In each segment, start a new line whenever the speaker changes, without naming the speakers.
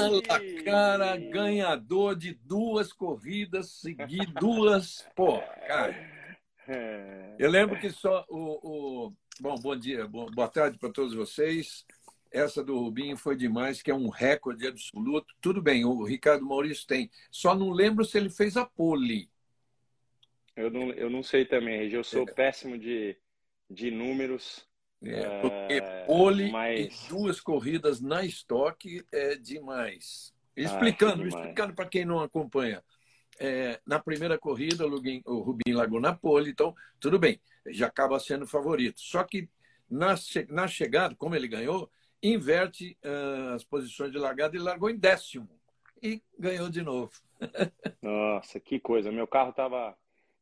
Fala, cara, ganhador de duas corridas seguidas, duas. Pô, cara. Eu lembro que só o. o... Bom, bom dia, boa tarde para todos vocês. Essa do Rubinho foi demais, que é um recorde absoluto. Tudo bem, o Ricardo Maurício tem. Só não lembro se ele fez a pole.
Eu não, eu não sei também, Regi. Eu sou é. péssimo de, de números.
É, porque é, pole mas... duas corridas na estoque é demais. Explicando, ah, explicando para quem não acompanha. É, na primeira corrida, o, Rubinho, o Rubinho largou na pole, então tudo bem, já acaba sendo favorito. Só que na, na chegada, como ele ganhou, inverte uh, as posições de largada e largou em décimo. E ganhou de novo.
Nossa, que coisa. Meu carro estava.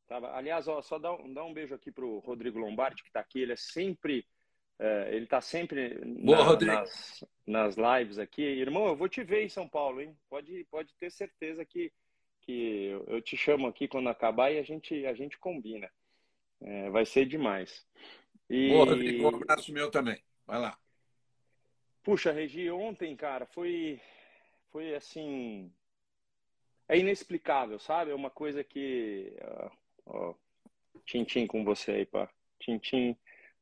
Tava... Aliás, ó, só dá um, dá um beijo aqui para o Rodrigo Lombardi, que está aqui. Ele é sempre. É, ele está sempre
Boa, na,
nas, nas lives aqui. Irmão, eu vou te ver em São Paulo, hein? Pode, pode ter certeza que, que eu, eu te chamo aqui quando acabar e a gente, a gente combina. É, vai ser demais.
E... Boa, Rodrigo, um abraço meu também. Vai lá.
Puxa, Regi, ontem, cara, foi, foi assim. É inexplicável, sabe? É uma coisa que. Ó, tintim com você aí, pá. Tintim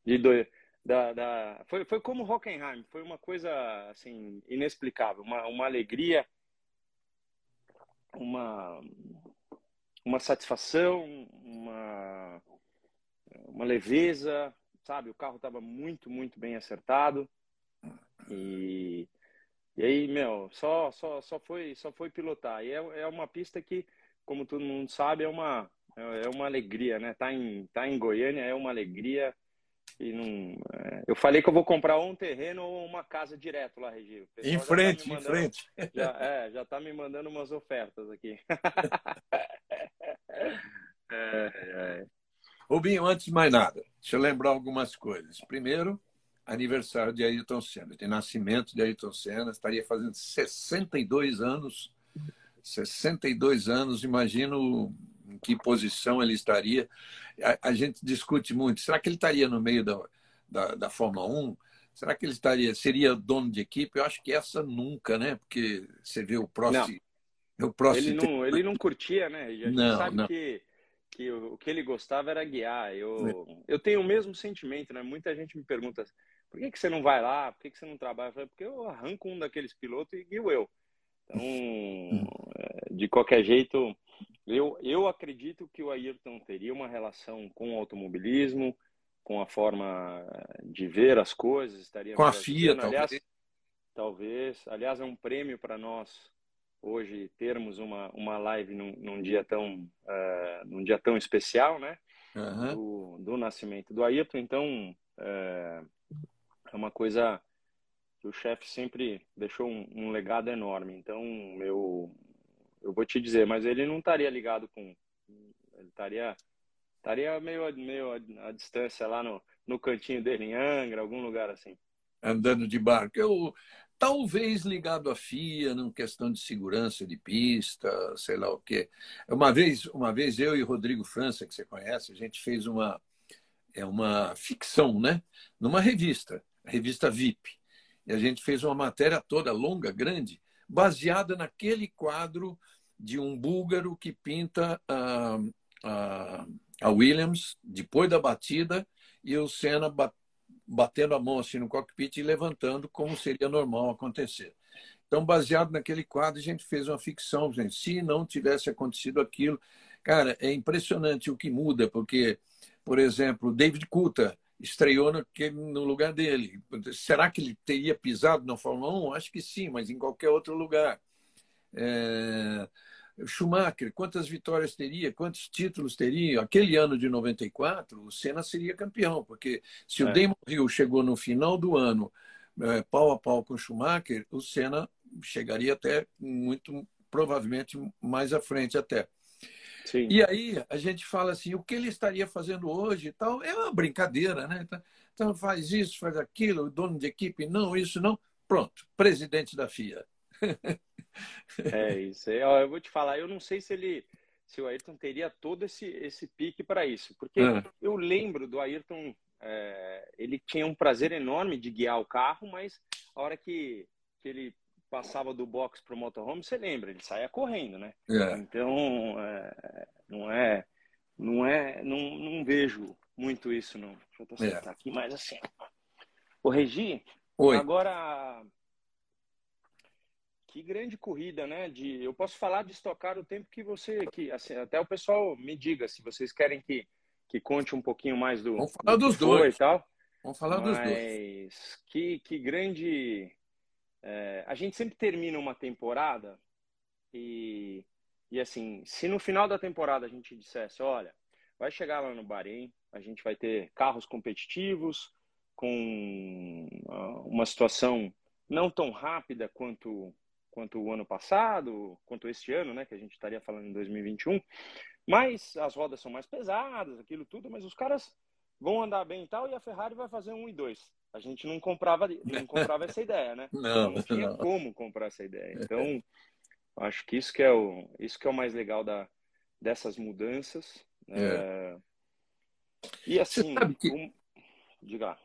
de dois. Da, da, foi, foi como Hockenheim, foi uma coisa assim inexplicável, uma, uma alegria, uma, uma satisfação, uma, uma leveza, sabe? O carro estava muito, muito bem acertado. E, e aí, meu, só, só, só, foi, só foi pilotar. E é, é uma pista que, como todo mundo sabe, é uma, é uma alegria, né? Tá em, tá em Goiânia, é uma alegria. E não, é... Eu falei que eu vou comprar um terreno ou uma casa direto lá, Regi.
Em frente, tá mandando, em frente.
Já, é, já tá me mandando umas ofertas aqui.
é, é. Rubinho, antes de mais nada, deixa eu lembrar algumas coisas. Primeiro, aniversário de Ayrton Senna, de nascimento de Ayrton Senna, estaria fazendo 62 anos. 62 anos, imagino que posição ele estaria. A, a gente discute muito. Será que ele estaria no meio da, da, da, Fórmula 1? Será que ele estaria, seria dono de equipe? Eu acho que essa nunca, né? Porque você vê o próximo.
O próximo ele, não, ele não curtia, né? A gente não, sabe não. que que o que ele gostava era guiar. Eu, é. eu tenho o mesmo sentimento, né? Muita gente me pergunta por que, que você não vai lá? Por que, que você não trabalha? Eu falei, porque eu arranco um daqueles pilotos e guio eu. Então, é, de qualquer jeito, eu, eu acredito que o Ayrton teria uma relação com o automobilismo, com a forma de ver as coisas, estaria
com a FIA,
aliás, talvez. talvez. Aliás, é um prêmio para nós hoje termos uma, uma live num, num dia tão uh, num dia tão especial, né? Uhum. Do, do nascimento do Ayrton. Então, uh, é uma coisa que o chefe sempre deixou um, um, legado enorme. Então, eu, eu vou te dizer, mas ele não estaria ligado com. Ele estaria, estaria meio, meio à, distância lá no, no cantinho dele, em Angra, algum lugar assim.
Andando de barco. Eu, talvez ligado à FIA, numa questão de segurança de pista, sei lá o quê. Uma vez, uma vez eu e Rodrigo França, que você conhece, a gente fez uma é uma ficção, né? Numa revista a revista VIP. E a gente fez uma matéria toda longa, grande, baseada naquele quadro de um búlgaro que pinta a, a, a Williams depois da batida e o Senna batendo a mão assim no cockpit e levantando como seria normal acontecer. Então, baseado naquele quadro, a gente fez uma ficção, gente. Se não tivesse acontecido aquilo, cara, é impressionante o que muda, porque, por exemplo, David Coulter estreou no lugar dele. Será que ele teria pisado na Fórmula 1? Acho que sim, mas em qualquer outro lugar. É... Schumacher, quantas vitórias teria? Quantos títulos teria? Aquele ano de 94, o Senna seria campeão, porque se é. o Damon Hill chegou no final do ano é, pau a pau com o Schumacher, o Senna chegaria até muito provavelmente mais à frente até. Sim. E aí a gente fala assim, o que ele estaria fazendo hoje e tal, é uma brincadeira, né? Então, então faz isso, faz aquilo, dono de equipe, não, isso não. Pronto, presidente da FIA.
É isso. Eu vou te falar, eu não sei se ele, se o Ayrton teria todo esse, esse pique para isso, porque é. eu lembro do Ayrton, é, ele tinha um prazer enorme de guiar o carro, mas a hora que, que ele passava do box para o motorhome, você lembra, ele saía correndo, né? É. Então, é, não é, não é, não, não vejo muito isso, não. Deixa eu sentar é. aqui mais assim. O Regi, Oi. agora que grande corrida, né? De, eu posso falar de estocar o tempo que você, que assim, até o pessoal me diga se vocês querem que, que conte um pouquinho mais do.
Vamos falar do dos dois
e tal.
Vamos falar Mas, dos dois.
Que, que grande. É, a gente sempre termina uma temporada e, e assim, se no final da temporada a gente dissesse, olha, vai chegar lá no Bahrein, a gente vai ter carros competitivos com ah, uma situação não tão rápida quanto quanto o ano passado, quanto este ano, né, que a gente estaria falando em 2021. Mas as rodas são mais pesadas, aquilo tudo, mas os caras vão andar bem e tal, e a Ferrari vai fazer um e dois. A gente não comprava, não comprava essa ideia, né?
Não,
não tinha
não.
como comprar essa ideia. Então, acho que isso que é o, isso que é o mais legal da, dessas mudanças. Né? É. E assim,
você sabe que,
um... diga lá.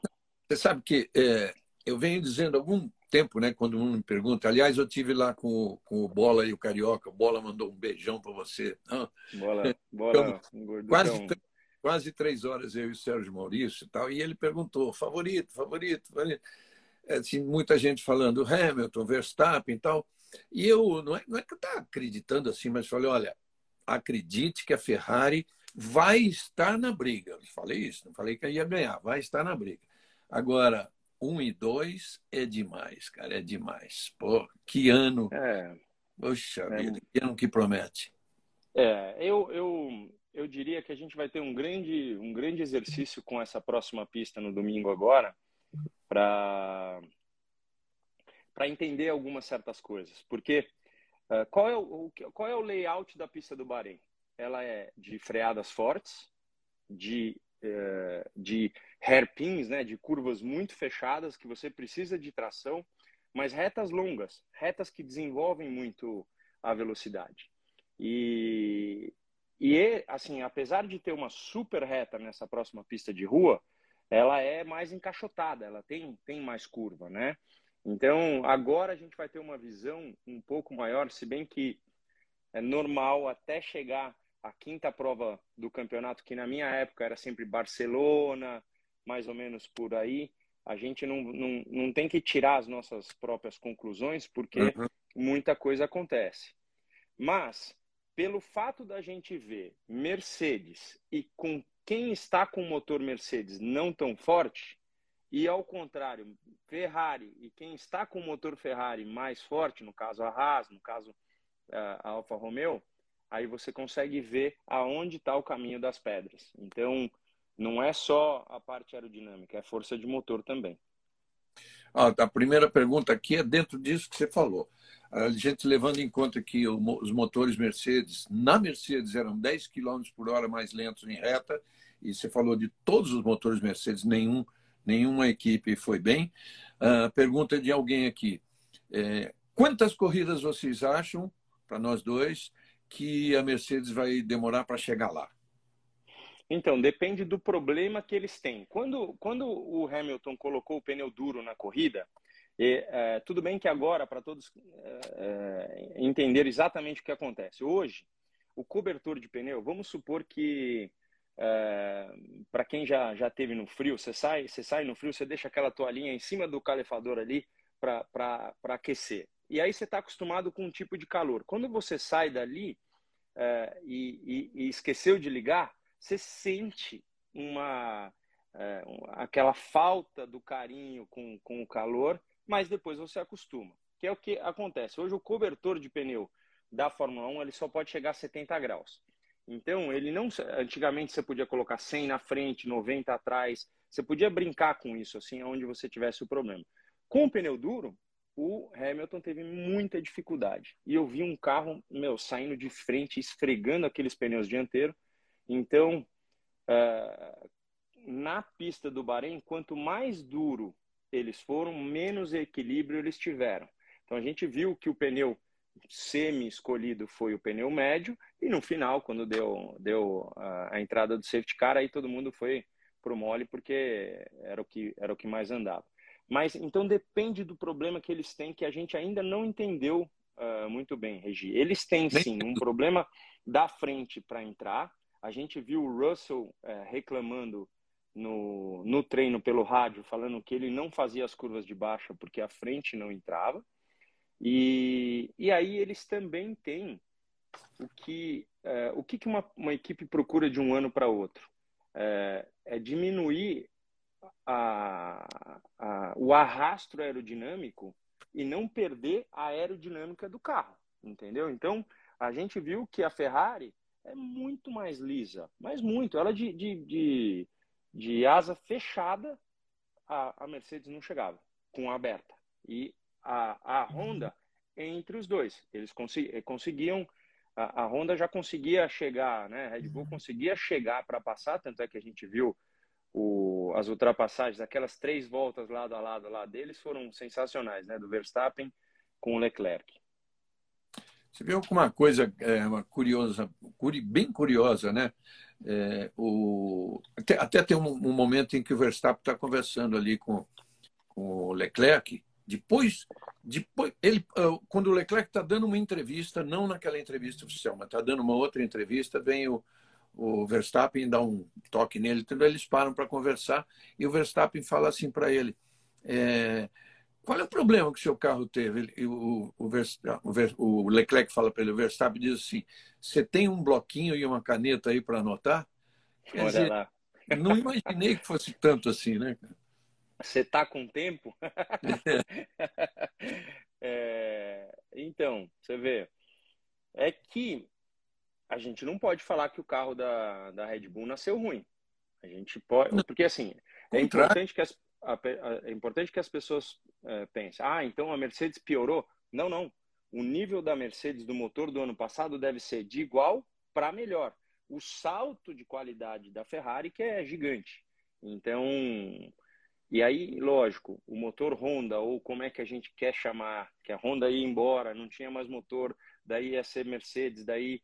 Você sabe que é, eu venho dizendo algum tempo, né, quando um me pergunta. Aliás, eu tive lá com, com o Bola e o Carioca. O Bola mandou um beijão para você.
Bola, bola
então, quase, quase três horas eu e o Sérgio Maurício e tal. E ele perguntou: favorito, favorito, favorito. É, assim, muita gente falando Hamilton, Verstappen e tal. E eu, não é, não é que eu estava acreditando assim, mas falei: olha, acredite que a Ferrari vai estar na briga. Eu falei isso, não falei que ia ganhar, vai estar na briga. Agora, um e dois é demais, cara, é demais. Pô, que ano.
É.
Poxa é. vida, que ano que promete.
É, eu, eu, eu diria que a gente vai ter um grande, um grande exercício com essa próxima pista no domingo agora, para para entender algumas certas coisas. Porque uh, qual, é o, qual é o layout da pista do Bahrein? Ela é de freadas fortes, de de hairpins, né, de curvas muito fechadas, que você precisa de tração, mas retas longas, retas que desenvolvem muito a velocidade. E, e assim, apesar de ter uma super reta nessa próxima pista de rua, ela é mais encaixotada, ela tem, tem mais curva, né? Então, agora a gente vai ter uma visão um pouco maior, se bem que é normal até chegar a quinta prova do campeonato, que na minha época era sempre Barcelona, mais ou menos por aí, a gente não, não, não tem que tirar as nossas próprias conclusões, porque uhum. muita coisa acontece. Mas, pelo fato da gente ver Mercedes e com quem está com o motor Mercedes não tão forte, e ao contrário, Ferrari e quem está com o motor Ferrari mais forte, no caso a Haas, no caso a Alfa Romeo, aí você consegue ver aonde está o caminho das pedras. Então, não é só a parte aerodinâmica, é força de motor também.
Ah, a primeira pergunta aqui é dentro disso que você falou. A gente levando em conta que os motores Mercedes, na Mercedes, eram 10 km por hora mais lentos em reta, e você falou de todos os motores Mercedes, nenhum, nenhuma equipe foi bem. Uh, pergunta de alguém aqui: é, quantas corridas vocês acham, para nós dois, que a Mercedes vai demorar para chegar lá?
Então, depende do problema que eles têm. Quando, quando o Hamilton colocou o pneu duro na corrida, e, é, tudo bem que agora, para todos é, é, entender exatamente o que acontece. Hoje, o cobertor de pneu, vamos supor que, é, para quem já, já teve no frio, você sai, você sai no frio, você deixa aquela toalhinha em cima do calefador ali para aquecer. E aí você está acostumado com um tipo de calor. Quando você sai dali é, e, e, e, esqueceu de ligar, você sente uma é, aquela falta do carinho com, com o calor, mas depois você acostuma. Que é o que acontece. Hoje o cobertor de pneu da Fórmula 1 ele só pode chegar a 70 graus. Então, ele não. Antigamente você podia colocar 100 na frente, 90 atrás. Você podia brincar com isso, assim, onde você tivesse o problema. Com o pneu duro, o Hamilton teve muita dificuldade. E eu vi um carro, meu, saindo de frente, esfregando aqueles pneus dianteiros. Então, uh, na pista do Bahrein, quanto mais duro eles foram, menos equilíbrio eles tiveram. Então, a gente viu que o pneu semi-escolhido foi o pneu médio, e no final, quando deu, deu a, a entrada do safety car, aí todo mundo foi pro mole, porque era o que, era o que mais andava. Mas então depende do problema que eles têm que a gente ainda não entendeu uh, muito bem, Regi. Eles têm sim um problema da frente para entrar. A gente viu o Russell uh, reclamando no, no treino pelo rádio, falando que ele não fazia as curvas de baixa porque a frente não entrava. E, e aí eles também têm o que, uh, o que, que uma, uma equipe procura de um ano para outro. É, é diminuir a, a, o arrasto aerodinâmico e não perder a aerodinâmica do carro, entendeu? Então, a gente viu que a Ferrari é muito mais lisa, mas muito. Ela de, de, de, de asa fechada, a, a, Mercedes não chegava, com a aberta. E a, a Honda, entre os dois, eles conseguiam, a, a Honda já conseguia chegar, né? A Red Bull conseguia chegar para passar, tanto é que a gente viu o, as ultrapassagens, aquelas três voltas lado a lado lá deles foram sensacionais, né? Do Verstappen com o Leclerc.
Você viu uma coisa é, uma curiosa, bem curiosa, né? É, o, até, até tem um, um, momento em que o Verstappen está conversando ali com, com o Leclerc. Depois, depois ele, ah, quando o Leclerc está dando uma entrevista, não naquela entrevista oficial, mas está dando uma outra entrevista, vem o, o Verstappen dá um toque nele, então eles param para conversar e o Verstappen fala assim para ele: é, qual é o problema que o seu carro teve? Ele, o, o, o, Leclerc fala para ele, o Verstappen diz assim: você tem um bloquinho e uma caneta aí para anotar?
Quer Olha dizer, lá.
Não imaginei que fosse tanto assim, né?
Você tá com tempo? é, então, você vê, é que a gente não pode falar que o carro da, da Red Bull nasceu ruim. A gente pode, porque assim, é importante que as, a, a, é importante que as pessoas é, pensem, ah, então a Mercedes piorou. Não, não. O nível da Mercedes do motor do ano passado deve ser de igual para melhor. O salto de qualidade da Ferrari que é gigante. Então, e aí, lógico, o motor Honda, ou como é que a gente quer chamar, que a Honda ia embora, não tinha mais motor, daí ia ser Mercedes, daí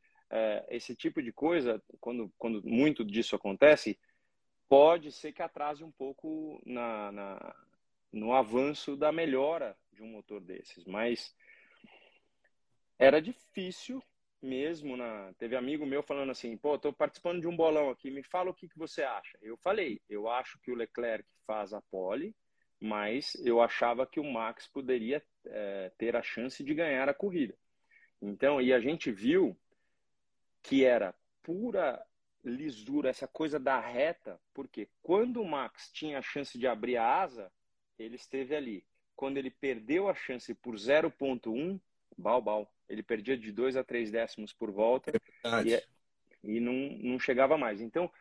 esse tipo de coisa, quando, quando muito disso acontece, pode ser que atrase um pouco na, na, no avanço da melhora de um motor desses. Mas era difícil mesmo. Na... Teve amigo meu falando assim: pô, estou participando de um bolão aqui, me fala o que, que você acha. Eu falei: eu acho que o Leclerc faz a pole, mas eu achava que o Max poderia é, ter a chance de ganhar a corrida. Então, e a gente viu que era pura lisura, essa coisa da reta, porque quando o Max tinha a chance de abrir a asa, ele esteve ali. Quando ele perdeu a chance por 0.1, bal, bal. Ele perdia de 2 a 3 décimos por volta é e, é, e não, não chegava mais. Então,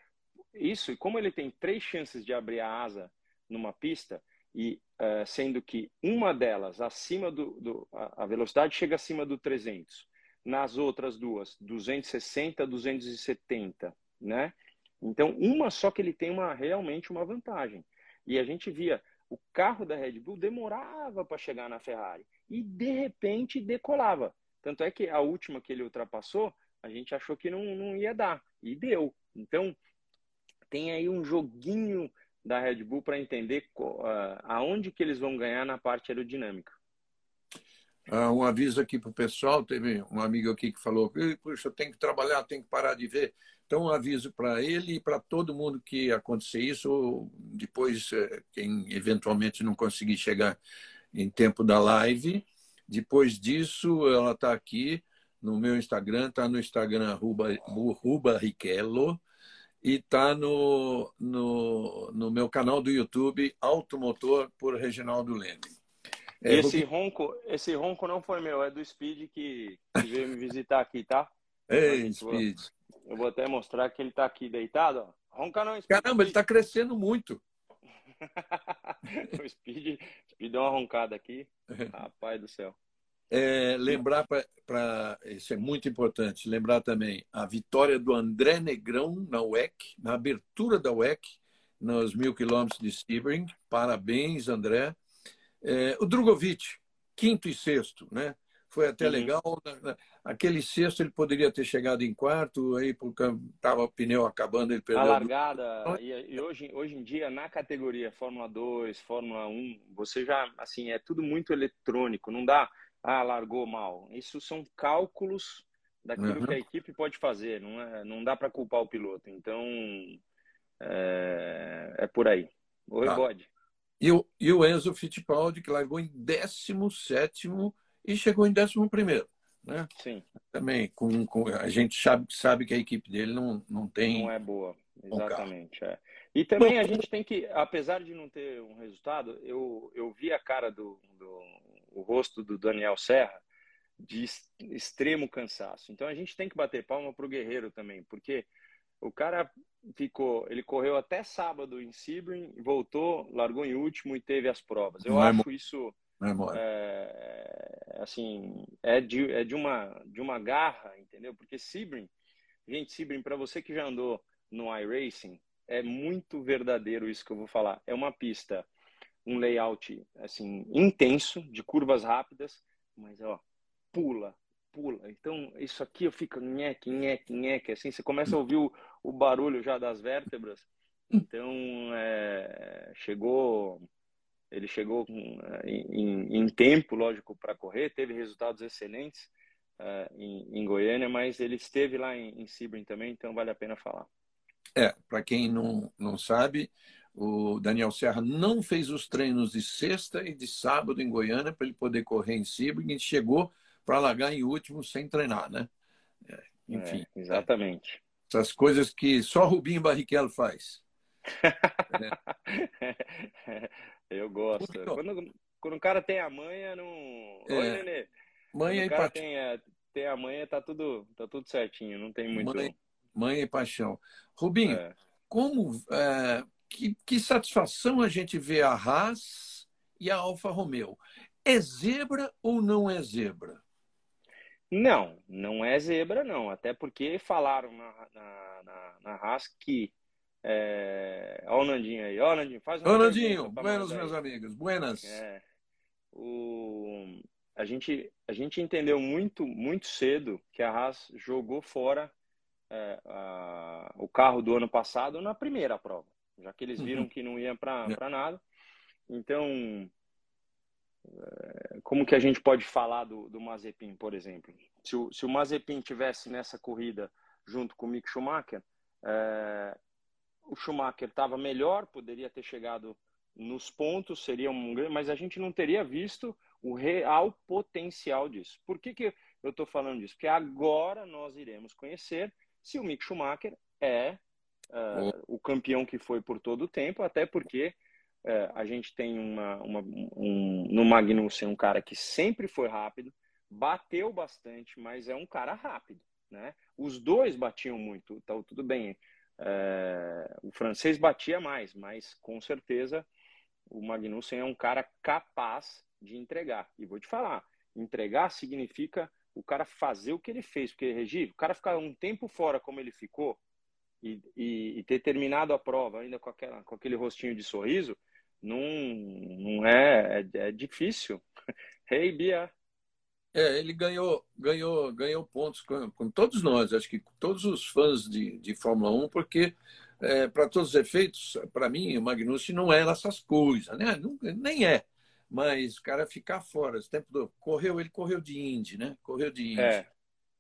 isso, como ele tem três chances de abrir a asa numa pista, e uh, sendo que uma delas acima do, do a velocidade chega acima do 300 nas outras duas, 260, 270, né? Então, uma só que ele tem uma realmente uma vantagem. E a gente via o carro da Red Bull demorava para chegar na Ferrari e de repente decolava. Tanto é que a última que ele ultrapassou, a gente achou que não, não ia dar e deu. Então, tem aí um joguinho da Red Bull para entender uh, aonde que eles vão ganhar na parte aerodinâmica.
Uh, um aviso aqui para o pessoal, teve um amigo aqui que falou, puxa, eu tenho que trabalhar, tenho que parar de ver. Então, um aviso para ele e para todo mundo que acontecer isso, depois, eh, quem eventualmente não conseguir chegar em tempo da live, depois disso, ela está aqui no meu Instagram, está no Instagram Ruba, Ruba Riquello, e está no, no, no meu canal do YouTube Automotor por Reginaldo Leme.
É, esse, ronco, esse ronco não foi meu, é do Speed que, que veio me visitar aqui, tá?
Ei, Speed.
Vou, eu vou até mostrar que ele tá aqui deitado, ó. Ronca não,
Speed. Caramba, ele tá crescendo muito.
o Speed, Speed deu uma roncada aqui. Rapaz do céu.
É, lembrar para isso é muito importante lembrar também a vitória do André Negrão na WEC na abertura da WEC nos mil quilômetros de Sebring parabéns André é, o Drogovic, quinto e sexto, né? foi até uhum. legal. Aquele sexto ele poderia ter chegado em quarto, aí porque estava o pneu acabando, ele perdeu.
A largada, e, e, hoje, hoje em dia, na categoria Fórmula 2, Fórmula 1, você já, assim, é tudo muito eletrônico, não dá, ah, largou mal. Isso são cálculos daquilo uhum. que a equipe pode fazer, não, é, não dá para culpar o piloto. Então, é, é por aí. Oi, tá. Bode.
E o, e o Enzo Fittipaldi, que largou em 17 e chegou em 11. Né?
Sim.
Também, com, com, a gente sabe, sabe que a equipe dele não, não tem.
Não é boa, exatamente. É. E também a gente tem que, apesar de não ter um resultado, eu, eu vi a cara do, do o rosto do Daniel Serra de extremo cansaço. Então a gente tem que bater palma para o Guerreiro também, porque o cara ficou, ele correu até sábado em Sebring, voltou, largou em último e teve as provas. Eu é acho isso é, é, assim é de, é de uma de uma garra, entendeu? Porque Sebring, gente, Sebring para você que já andou no iRacing, é muito verdadeiro isso que eu vou falar. É uma pista, um layout assim intenso de curvas rápidas, mas ó pula, pula. Então, isso aqui eu fico nheque, nheque, nheque, assim, você começa a ouvir o, o barulho já das vértebras. Então, é, chegou, ele chegou em, em tempo, lógico, para correr, teve resultados excelentes é, em, em, Goiânia, mas ele esteve lá em, em também, então vale a pena falar.
É, para quem não, não sabe, o Daniel Serra não fez os treinos de sexta e de sábado em Goiânia para ele poder correr em Sebring e chegou para largar em último sem treinar, né?
É, enfim. É, exatamente.
Essas coisas que só Rubinho Barrichello faz.
Eu gosto. Quando, quando o cara tem a manha, não. É. Oi, Nenê.
Manha
e paixão. Tem a, tem a manha, tá tudo, tá tudo certinho, não tem muito.
Manha, manha e paixão. Rubinho, é. como. É, que, que satisfação a gente vê a Haas e a Alfa Romeo. É zebra ou não é zebra?
Não, não é zebra, não. Até porque falaram na, na, na, na Haas que. É... Olha o Nandinho aí. Olha o Nandinho, faz
um. Ô, Nandinho, buenas, meus amigos. Buenas.
É, o... a, gente, a gente entendeu muito, muito cedo que a Haas jogou fora é, a... o carro do ano passado na primeira prova, já que eles viram uhum. que não ia para é. nada. Então, como que a gente pode falar do, do Mazepin, por exemplo? Se o, se o Mazepin tivesse nessa corrida junto com o Mick Schumacher, é, o Schumacher estava melhor, poderia ter chegado nos pontos, seria um grande, mas a gente não teria visto o real potencial disso. Por que, que eu estou falando disso? Porque agora nós iremos conhecer se o Mick Schumacher é, é o campeão que foi por todo o tempo, até porque é, a gente tem uma, uma, um, no Magnussen um cara que sempre foi rápido, bateu bastante, mas é um cara rápido. Né? Os dois batiam muito, então tudo bem. É, o francês batia mais, mas com certeza o Magnussen é um cara capaz de entregar. E vou te falar, entregar significa o cara fazer o que ele fez, porque Regi, o cara ficar um tempo fora como ele ficou e, e, e ter terminado a prova ainda com, aquela, com aquele rostinho de sorriso, não, não é, é, é difícil. Hey, Bia.
É, ele ganhou, ganhou, ganhou pontos com, com, todos nós, acho que todos os fãs de, de Fórmula 1, porque é, para todos os efeitos, para mim, o Magnussen não é essas coisas, né? Não, nem é. Mas o cara ficar fora, esse tempo do, correu, ele correu de Indy, né? Correu de Indy. É.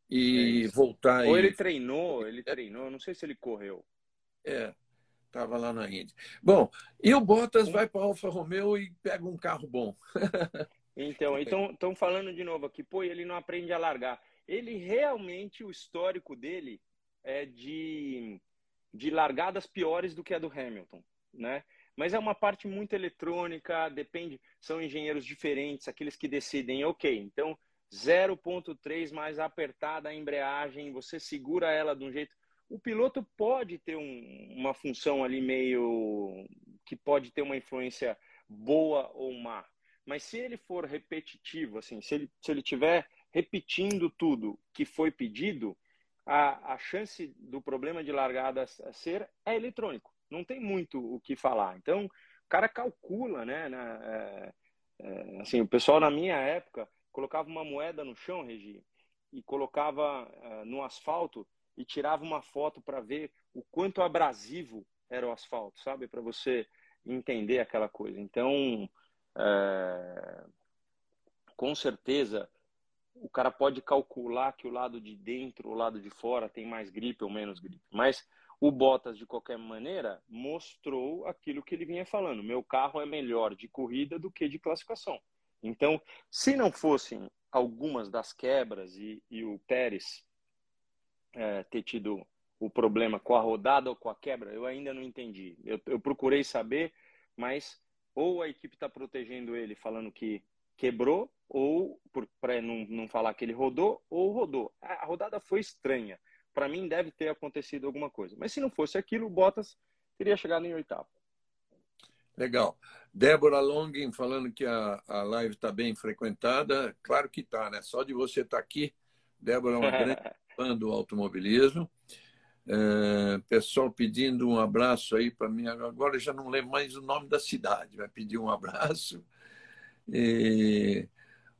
E é voltar.
Ou ele treinou, ele treinou, não sei se ele correu.
É, Estava lá na Indy. Bom, e o Bottas vai para Alfa Romeo e pega um carro bom.
então, estão falando de novo aqui, pô, ele não aprende a largar. Ele realmente, o histórico dele é de, de largadas piores do que a do Hamilton, né? Mas é uma parte muito eletrônica, depende, são engenheiros diferentes, aqueles que decidem, ok, então 0.3 mais apertada a embreagem, você segura ela de um jeito o piloto pode ter um, uma função ali meio que pode ter uma influência boa ou má. Mas se ele for repetitivo, assim, se ele, se ele tiver repetindo tudo que foi pedido, a, a chance do problema de largada ser é eletrônico. Não tem muito o que falar. Então, o cara calcula, né? Na, é, é, assim, o pessoal na minha época colocava uma moeda no chão, Regi, e colocava uh, no asfalto e tirava uma foto para ver o quanto abrasivo era o asfalto, sabe? Para você entender aquela coisa. Então, é... com certeza, o cara pode calcular que o lado de dentro, o lado de fora tem mais gripe ou menos gripe. Mas o Bottas, de qualquer maneira, mostrou aquilo que ele vinha falando. Meu carro é melhor de corrida do que de classificação. Então, se não fossem algumas das quebras e, e o Pérez é, ter tido o problema com a rodada ou com a quebra, eu ainda não entendi. Eu, eu procurei saber, mas ou a equipe está protegendo ele falando que quebrou, ou para não, não falar que ele rodou, ou rodou. A, a rodada foi estranha. Para mim, deve ter acontecido alguma coisa. Mas se não fosse aquilo, o Bottas teria chegado em oitavo.
Legal. Débora Longin falando que a, a live está bem frequentada. Claro que está, né? Só de você estar tá aqui, Débora é uma grande do automobilismo. É, pessoal pedindo um abraço aí para mim. Agora já não lembro mais o nome da cidade. Vai pedir um abraço. E...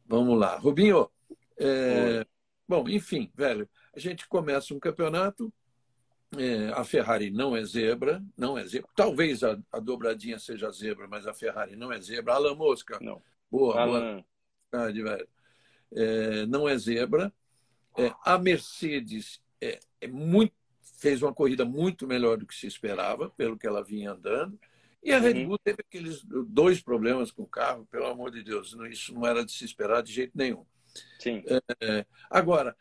Vamos lá. Rubinho, é... bom, enfim, velho, a gente começa um campeonato. É, a Ferrari não é zebra, não é zebra. Talvez a, a, dobradinha seja zebra, mas a Ferrari não é zebra. Alan Mosca,
não.
boa, Alan. boa tarde, velho. É, não é zebra. É, a Mercedes é, é muito, fez uma corrida muito melhor do que se esperava, pelo que ela vinha andando. E a Red uhum. Bull uhum. teve aqueles dois problemas com o carro, pelo amor de Deus, isso não era de se esperar de jeito nenhum.
Sim.
É, agora,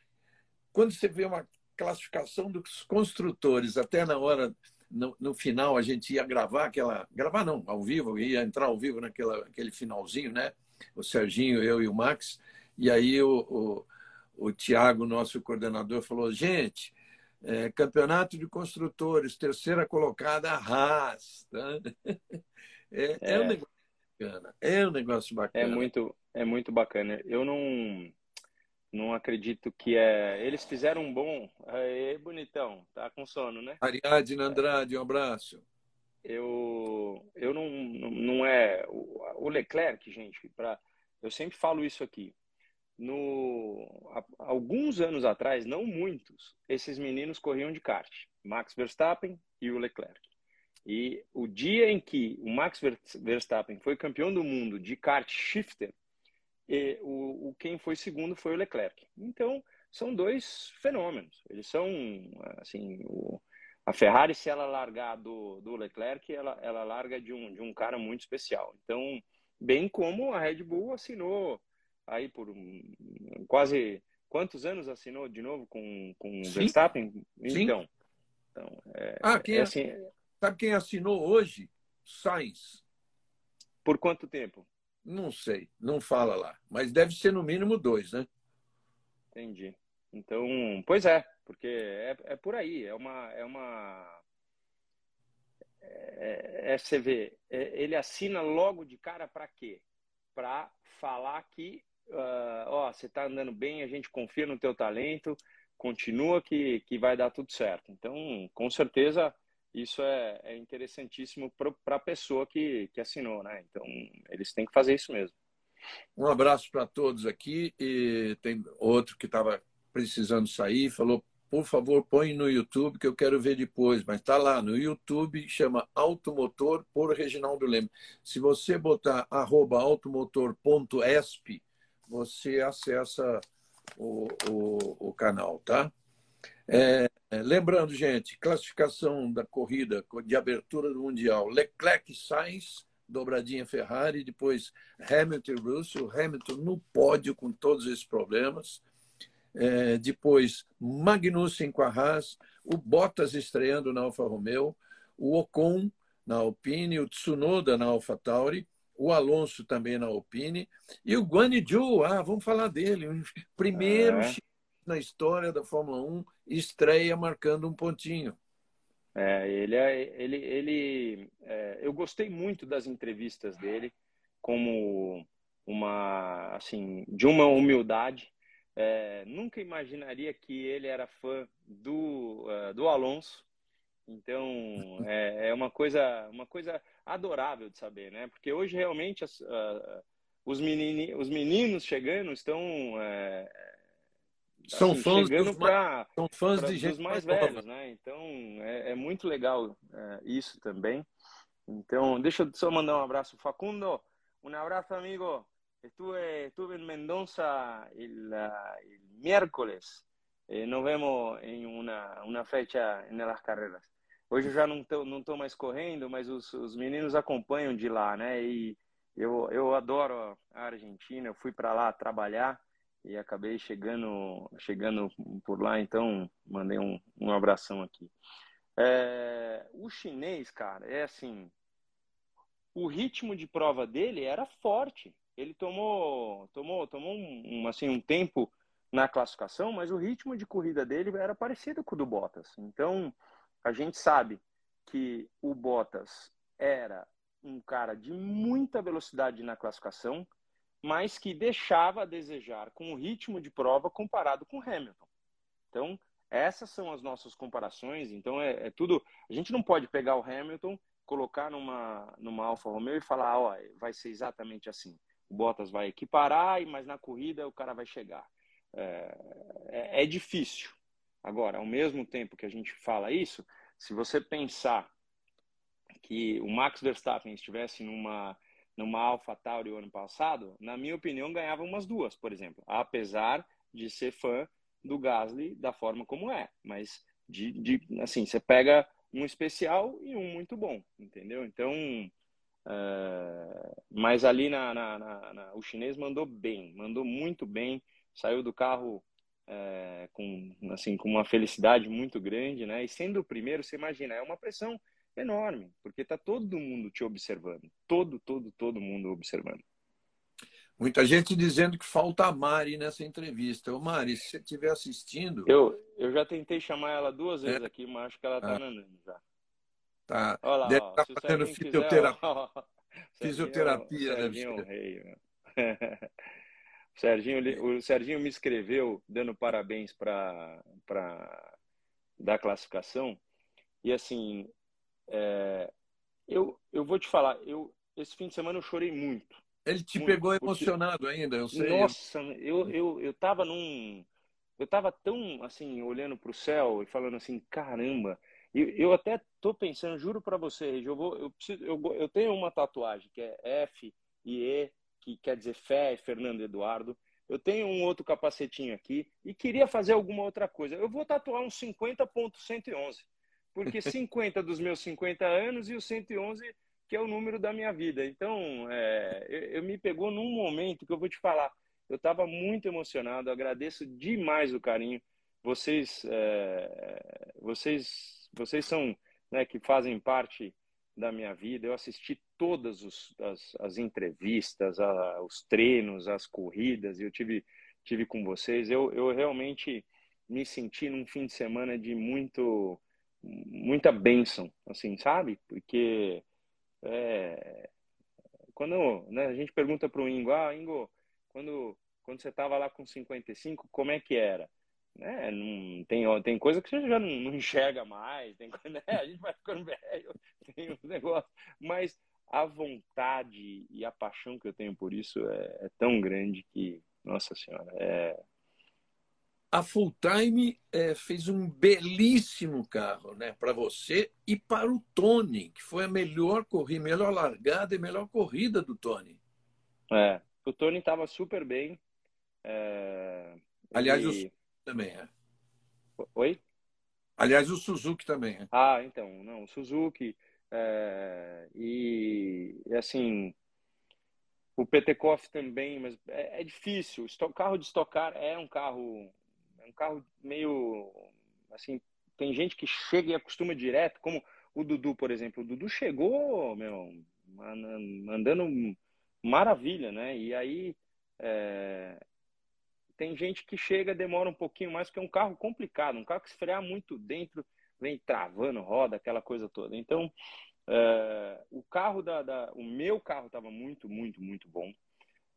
quando você vê uma classificação dos construtores, até na hora, no, no, final, a gente ia gravar aquela. Gravar não, ao vivo, ia entrar ao vivo naquela, aquele finalzinho, né? O Serginho, eu e o Max. E aí o, o, o Tiago, nosso coordenador, falou: gente, é, campeonato de construtores, terceira colocada, Haas. Tá? É, é. é, um negócio bacana. É um negócio bacana.
É muito, é muito bacana. Eu não, não acredito que é. Eles fizeram um bom. Aê, bonitão. Tá com sono, né?
Ariadne Andrade, um abraço.
Eu, eu não, não é. O Leclerc, gente, pra, eu sempre falo isso aqui no alguns anos atrás, não muitos, esses meninos corriam de kart, Max Verstappen e o Leclerc. E o dia em que o Max Verstappen foi campeão do mundo de kart shifter, e o, o quem foi segundo foi o Leclerc. Então, são dois fenômenos. Eles são assim, o, a Ferrari se ela largar do, do Leclerc, ela, ela larga de um, de um cara muito especial. Então, bem como a Red Bull assinou aí por quase quantos anos assinou de novo com com Sim. Verstappen? Então, Sim. então é,
ah, quem, é assim, sabe quem assinou hoje? Sainz.
Por quanto tempo?
Não sei, não fala lá, mas deve ser no mínimo dois, né?
Entendi. Então, pois é, porque é, é por aí, é uma é uma é, é, você vê, é, ele assina logo de cara para quê? Para falar que uh, ó, você está andando bem, a gente confia no teu talento, continua que, que vai dar tudo certo. Então, com certeza, isso é, é interessantíssimo para a pessoa que, que assinou, né? Então, eles têm que fazer isso mesmo.
Um abraço para todos aqui e tem outro que estava precisando sair, falou por favor, põe no YouTube que eu quero ver depois. Mas está lá no YouTube, chama Automotor por Reginaldo Leme. Se você botar automotor.esp, você acessa o, o, o canal, tá? É, lembrando, gente, classificação da corrida de abertura do Mundial: Leclerc Sainz, dobradinha Ferrari, depois Hamilton e Russell, Hamilton no pódio com todos esses problemas. É, depois Magnussen com a Haas, o Bottas estreando na Alfa Romeo, o Ocon na Alpine, o Tsunoda na Alfa Tauri, o Alonso também na Alpine, e o Guan Yu, ah, vamos falar dele, o primeiro é. na história da Fórmula 1 estreia marcando um pontinho.
É, ele, é, ele, ele é, eu gostei muito das entrevistas dele, como uma, assim, de uma humildade. É, nunca imaginaria que ele era fã do, uh, do Alonso. Então, é, é uma coisa, uma coisa adorável de saber, né? Porque hoje realmente as, uh, os, menini, os meninos chegando estão é,
são assim, fãs
chegando para
são fãs de gente
mais, velhos, né? Então é, é muito legal é, isso também. Então deixa eu só mandar um abraço, Facundo. Um abraço, amigo. Estuve, estuve en Mendoza el, el miércoles. Eh, nos vemos em uma, uma fecha nas carreiras. Hoje eu já não estou não tô mais correndo, mas os, os meninos acompanham de lá, né? E eu, eu adoro a Argentina. Eu fui para lá trabalhar e acabei chegando chegando por lá, então mandei um, um abração aqui. É, o chinês, cara, é assim, o ritmo de prova dele era forte. Ele tomou tomou tomou um, assim um tempo na classificação, mas o ritmo de corrida dele era parecido com o do Bottas. Então, a gente sabe que o Bottas era um cara de muita velocidade na classificação, mas que deixava a desejar com o ritmo de prova comparado com Hamilton. Então, essas são as nossas comparações. Então, é, é tudo. A gente não pode pegar o Hamilton, colocar numa, numa Alfa Romeo e falar, ó, vai ser exatamente assim. O Bottas vai equiparar, mas na corrida o cara vai chegar. É, é, é difícil. Agora, ao mesmo tempo que a gente fala isso, se você pensar que o Max Verstappen estivesse numa numa AlphaTauri o ano passado, na minha opinião, ganhava umas duas, por exemplo. Apesar de ser fã do Gasly da forma como é. Mas, de, de assim, você pega um especial e um muito bom, entendeu? Então, uh, mas ali na, na, na, na, o chinês mandou bem, mandou muito bem, saiu do carro uh, com, assim, com uma felicidade muito grande, né? E sendo o primeiro, você imagina, é uma pressão enorme, porque está todo mundo te observando. Todo, todo, todo mundo observando.
Muita gente dizendo que falta a Mari nessa entrevista. Ô Mari, se você estiver assistindo.
Eu, eu já tentei chamar ela duas vezes é. aqui, mas acho que ela está ah. andando já.
Tá. Olha lá, Deve estar tá fazendo fisioterapia. Quiser, ó, fisioterapia,
Serginho, Rei, o, Serginho, o Serginho me escreveu dando parabéns para da classificação. E assim, é, eu, eu vou te falar, eu, esse fim de semana eu chorei muito.
Ele te muito, pegou emocionado porque, ainda, eu sei.
Nossa, eu, eu, eu tava num. Eu tava tão assim, olhando para o céu e falando assim, caramba. Eu, eu até tô pensando, juro para você, eu, vou, eu, preciso, eu, eu tenho uma tatuagem que é F e E, que quer dizer fé, Fernando Eduardo. Eu tenho um outro capacetinho aqui e queria fazer alguma outra coisa. Eu vou tatuar um 50.111 porque 50 dos meus 50 anos e o 111 que é o número da minha vida. Então, é, eu, eu, me pegou num momento que eu vou te falar, eu estava muito emocionado, agradeço demais o carinho. Vocês, é, vocês, vocês são, né, que fazem parte da minha vida. Eu assisti todas os, as, as entrevistas, a, os treinos, as corridas. Eu tive, tive com vocês. Eu, eu realmente me senti num fim de semana de muito muita bênção, assim, sabe? Porque é, quando né, a gente pergunta para o Ingo, ah, Ingo, quando, quando você estava lá com 55, como é que era? Né? Não, tem, tem coisa que você já não, não enxerga mais, tem, né? a gente vai ficando velho, tem um negócio, mas a vontade e a paixão que eu tenho por isso é, é tão grande que, nossa senhora, é,
a Full Time é, fez um belíssimo carro né, para você e para o Tony, que foi a melhor corrida, melhor largada e melhor corrida do Tony.
É, o Tony estava super bem. É...
Aliás, e... o Suzuki também é.
Oi?
Aliás, o Suzuki também é.
Ah, então, não, o Suzuki. É... E, assim, o Petekoff também, mas é, é difícil. O carro de estocar é um carro um carro meio assim, tem gente que chega e acostuma direto, como o Dudu, por exemplo. O Dudu chegou, meu, andando maravilha, né? E aí é... tem gente que chega, demora um pouquinho mais, porque é um carro complicado, um carro que se muito dentro, vem travando, roda, aquela coisa toda. Então, é... o carro da, da, o meu carro estava muito, muito, muito bom.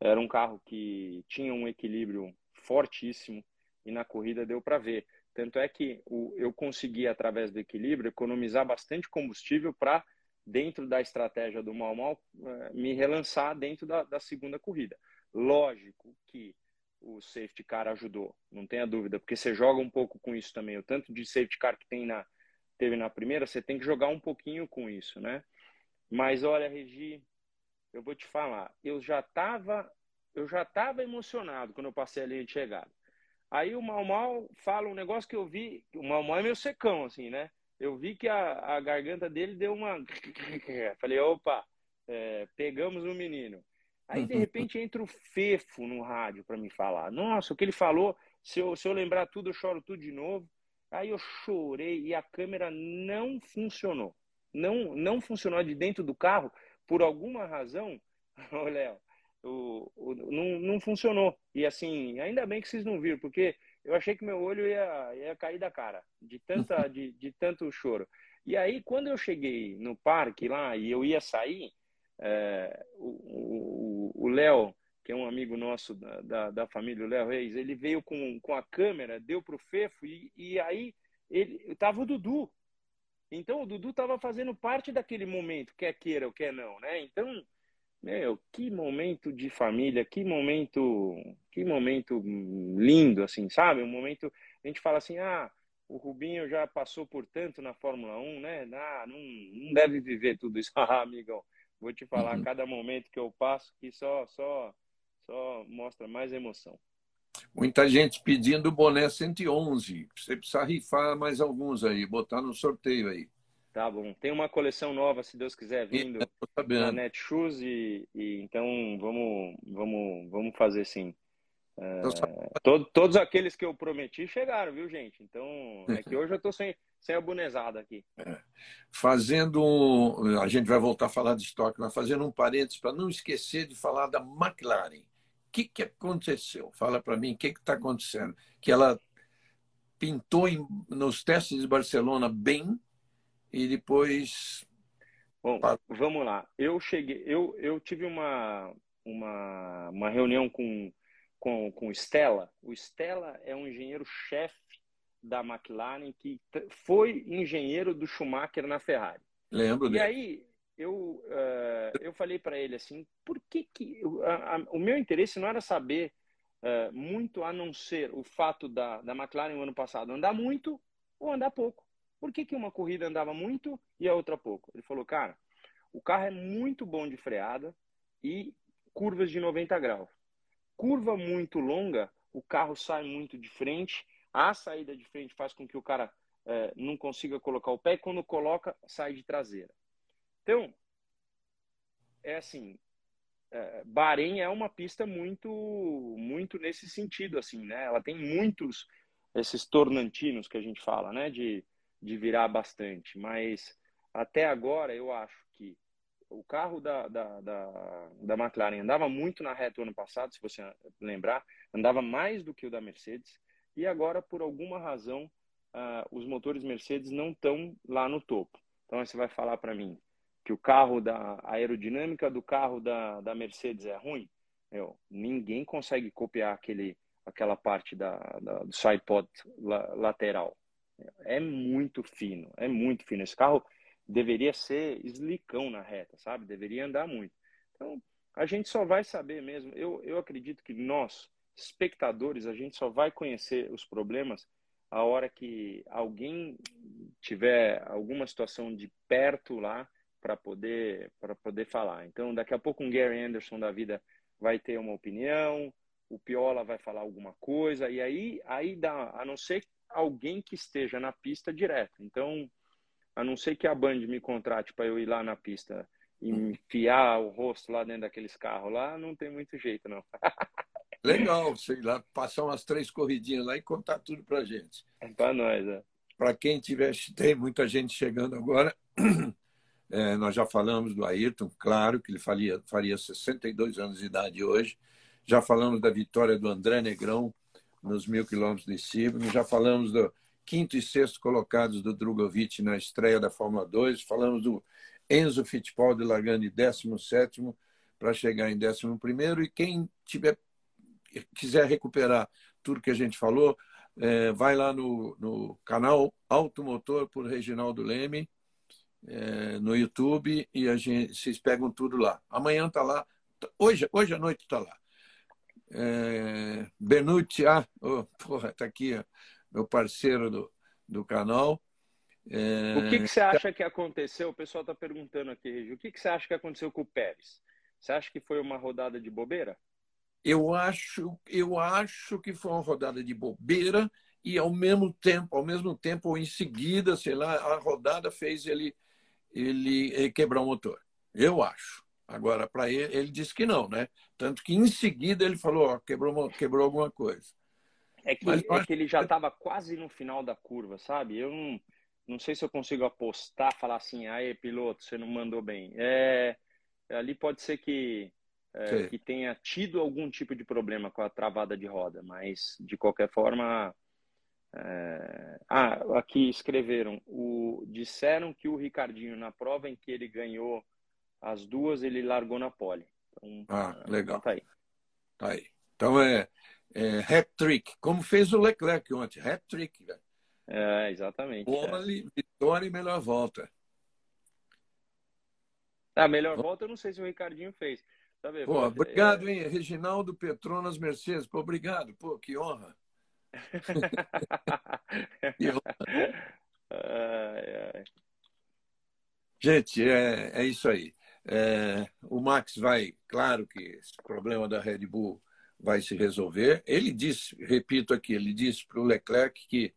Era um carro que tinha um equilíbrio fortíssimo e na corrida deu para ver. Tanto é que o, eu consegui, através do equilíbrio, economizar bastante combustível para dentro da estratégia do Mal Mal, é, me relançar dentro da, da segunda corrida. Lógico que o safety car ajudou, não tenha dúvida, porque você joga um pouco com isso também. O tanto de safety car que tem na, teve na primeira, você tem que jogar um pouquinho com isso, né? Mas olha, Regi, eu vou te falar, eu já estava eu já tava emocionado quando eu passei a linha de chegada. Aí o Mal Mal fala um negócio que eu vi, o Mal Mal é meio secão, assim, né? Eu vi que a, a garganta dele deu uma. Falei, opa, é, pegamos o um menino. Aí, de repente, entra o Fefo no rádio para me falar. Nossa, o que ele falou, se eu, se eu lembrar tudo, eu choro tudo de novo. Aí eu chorei e a câmera não funcionou. Não, não funcionou de dentro do carro, por alguma razão, ô Léo, o, o, não, não funcionou. E assim, ainda bem que vocês não viram, porque eu achei que meu olho ia, ia cair da cara, de, tanta, de, de tanto choro. E aí, quando eu cheguei no parque lá e eu ia sair, é, o Léo, que é um amigo nosso da, da, da família, o Léo Reis, ele veio com, com a câmera, deu pro Fefo e, e aí ele tava o Dudu. Então o Dudu tava fazendo parte daquele momento, quer queira ou quer não, né? Então, meu, que momento de família, que momento, que momento lindo, assim, sabe? Um momento, a gente fala assim, ah, o Rubinho já passou por tanto na Fórmula 1, né? Ah, não, não deve viver tudo isso. Ah, amigão, Vou te falar, uhum. cada momento que eu passo, que só, só, só mostra mais emoção.
Muita gente pedindo o boné 111. Você precisa rifar mais alguns aí, botar no sorteio aí.
Tá bom. Tem uma coleção nova, se Deus quiser, vindo na Netshoes e, e então vamos, vamos, vamos fazer sim. É, todo, todos aqueles que eu prometi chegaram, viu, gente? Então, é que hoje eu tô sem, sem a bonezada aqui. É.
Fazendo um, A gente vai voltar a falar de estoque, mas fazendo um parênteses para não esquecer de falar da McLaren. O que, que aconteceu? Fala para mim, o que está acontecendo? Que ela pintou em, nos testes de Barcelona bem e depois.
Bom, vamos lá. Eu cheguei, eu, eu tive uma, uma, uma reunião com com, com o Stella. O Stella é um engenheiro-chefe da McLaren que foi engenheiro do Schumacher na Ferrari.
Lembro
dele. E aí eu, uh, eu falei para ele assim, por que que a, a, o meu interesse não era saber uh, muito a não ser o fato da, da McLaren no ano passado andar muito ou andar pouco. Por que, que uma corrida andava muito e a outra pouco? Ele falou, cara, o carro é muito bom de freada e curvas de 90 graus curva muito longa, o carro sai muito de frente, a saída de frente faz com que o cara é, não consiga colocar o pé e quando coloca, sai de traseira. Então, é assim, é, Bahrein é uma pista muito, muito nesse sentido, assim, né? Ela tem muitos esses tornantinos que a gente fala, né? De, de virar bastante, mas até agora eu acho que o carro da, da, da, da McLaren andava muito na reta ano passado, se você lembrar, andava mais do que o da Mercedes, e agora, por alguma razão, uh, os motores Mercedes não estão lá no topo. Então, você vai falar para mim que o carro da aerodinâmica do carro da, da Mercedes é ruim? Meu, ninguém consegue copiar aquele, aquela parte da, da, do sidepod la, lateral. É muito fino, é muito fino. Esse carro deveria ser eslicão na reta, sabe? Deveria andar muito. Então, a gente só vai saber mesmo. Eu, eu acredito que nós, espectadores, a gente só vai conhecer os problemas a hora que alguém tiver alguma situação de perto lá para poder para poder falar. Então, daqui a pouco um Gary Anderson da vida vai ter uma opinião, o Piola vai falar alguma coisa e aí aí dá, a não ser alguém que esteja na pista direto. Então, a não ser que a Band me contrate para eu ir lá na pista e enfiar o rosto lá dentro daqueles carros lá, não tem muito jeito, não.
Legal, sei lá, passar umas três corridinhas lá e contar tudo para gente.
É para nós, é.
Para quem tiver, tem muita gente chegando agora. É, nós já falamos do Ayrton, claro que ele faria, faria 62 anos de idade hoje. Já falamos da vitória do André Negrão nos mil quilômetros de Sibno. Já falamos do, quinto e sexto colocados do Drogovic na estreia da Fórmula 2. Falamos do Enzo Fittipaldi largando em 17 para chegar em 11 e quem tiver quiser recuperar tudo que a gente falou, é, vai lá no, no canal Automotor por Reginaldo Leme é, no YouTube e a gente, vocês pegam tudo lá. Amanhã tá lá. Hoje, hoje à noite tá lá. É, Benucci, ah, oh, porra, tá aqui, meu parceiro do, do canal.
É... O que, que você acha que aconteceu? O pessoal está perguntando aqui, Regi. O que, que você acha que aconteceu com o Pérez? Você acha que foi uma rodada de bobeira?
Eu acho, eu acho que foi uma rodada de bobeira e ao mesmo tempo, ao mesmo tempo, ou em seguida, sei lá, a rodada fez ele ele, ele quebrar o motor. Eu acho. Agora, para ele, ele disse que não, né? Tanto que em seguida ele falou, ó, quebrou, quebrou alguma coisa.
É que, é que ele já estava quase no final da curva, sabe? Eu não, não sei se eu consigo apostar, falar assim, aí piloto, você não mandou bem. É, ali pode ser que, é, que tenha tido algum tipo de problema com a travada de roda, mas de qualquer forma. É... Ah, aqui escreveram. O... Disseram que o Ricardinho, na prova em que ele ganhou as duas, ele largou na pole.
Então, ah, legal. Tá aí. Tá aí. Então é, é hat-trick, como fez o Leclerc ontem. Hat-trick, velho.
É, exatamente.
Pole, é. vitória e melhor volta.
A ah, melhor volta eu não sei se o Ricardinho fez.
Tá vendo? Pô, obrigado, é... hein? Reginaldo Petronas Mercedes. Pô, obrigado. Pô, que honra. Ai, ai. Gente, é, é isso aí. É, o Max vai, claro que esse problema da Red Bull vai se resolver. Ele disse, repito aqui, ele disse para o Leclerc que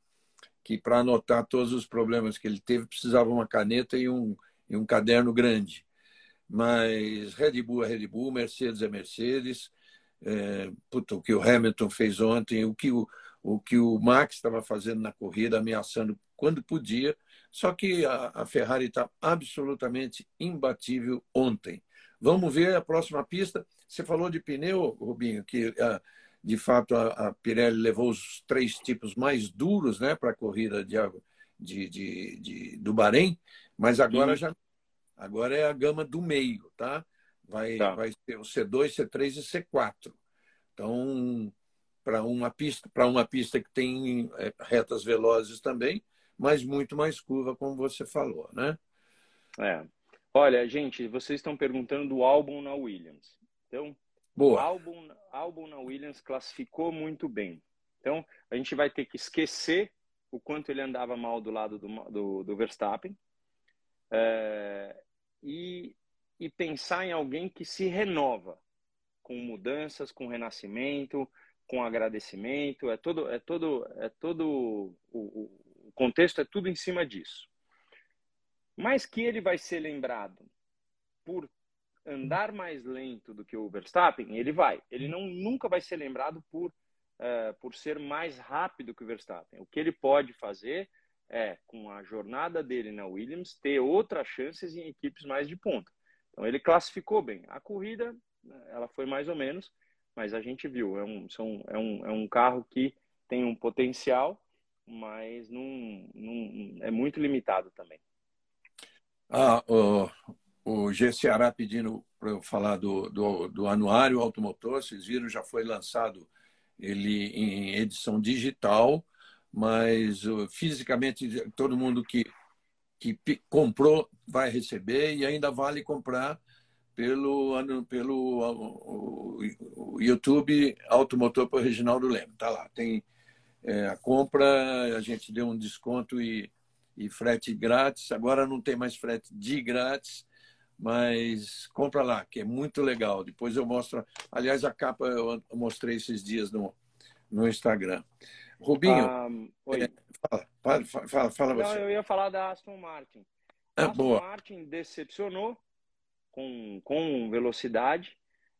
que para anotar todos os problemas que ele teve precisava uma caneta e um, e um caderno grande. Mas Red Bull é Red Bull, Mercedes é Mercedes. É, puta, o que o Hamilton fez ontem, o que o, o, que o Max estava fazendo na corrida, ameaçando quando podia. Só que a, a Ferrari está absolutamente imbatível ontem. Vamos ver a próxima pista. Você falou de pneu, Rubinho, que uh, de fato, a, a Pirelli levou os três tipos mais duros né, para a corrida de, de, de, de, do Bahrein, mas agora já agora é a gama do meio, tá? Vai, tá. vai ser o C2, C3 e C4. Então, para uma pista, para uma pista que tem é, retas velozes também, mas muito mais curva, como você falou, né?
É. Olha, gente, vocês estão perguntando do álbum na Williams. Então, Boa. O álbum, álbum na Williams classificou muito bem. Então, a gente vai ter que esquecer o quanto ele andava mal do lado do, do, do Verstappen é, e, e pensar em alguém que se renova com mudanças, com renascimento, com agradecimento. É todo, é todo, é todo o, o contexto é tudo em cima disso. Mas que ele vai ser lembrado por andar mais lento do que o Verstappen, ele vai. Ele não nunca vai ser lembrado por, uh, por ser mais rápido que o Verstappen. O que ele pode fazer é, com a jornada dele na Williams, ter outras chances em equipes mais de ponta. Então ele classificou bem. A corrida, ela foi mais ou menos, mas a gente viu, é um, são, é um, é um carro que tem um potencial, mas não, não, é muito limitado também.
Ah, o G Ceará pedindo para eu falar do, do, do, anuário automotor. Vocês viram, já foi lançado ele em edição digital, mas uh, fisicamente todo mundo que, que comprou vai receber e ainda vale comprar pelo, pelo o, o YouTube Automotor por Reginaldo Leme. Tá lá, tem é, a compra, a gente deu um desconto e, e frete grátis. Agora não tem mais frete de grátis mas compra lá, que é muito legal. Depois eu mostro. Aliás, a capa eu mostrei esses dias no, no Instagram. Rubinho, ah, oi. É, fala, fala, fala, fala
Não, você. eu ia falar da Aston Martin. A ah, Aston boa. Martin decepcionou com, com velocidade,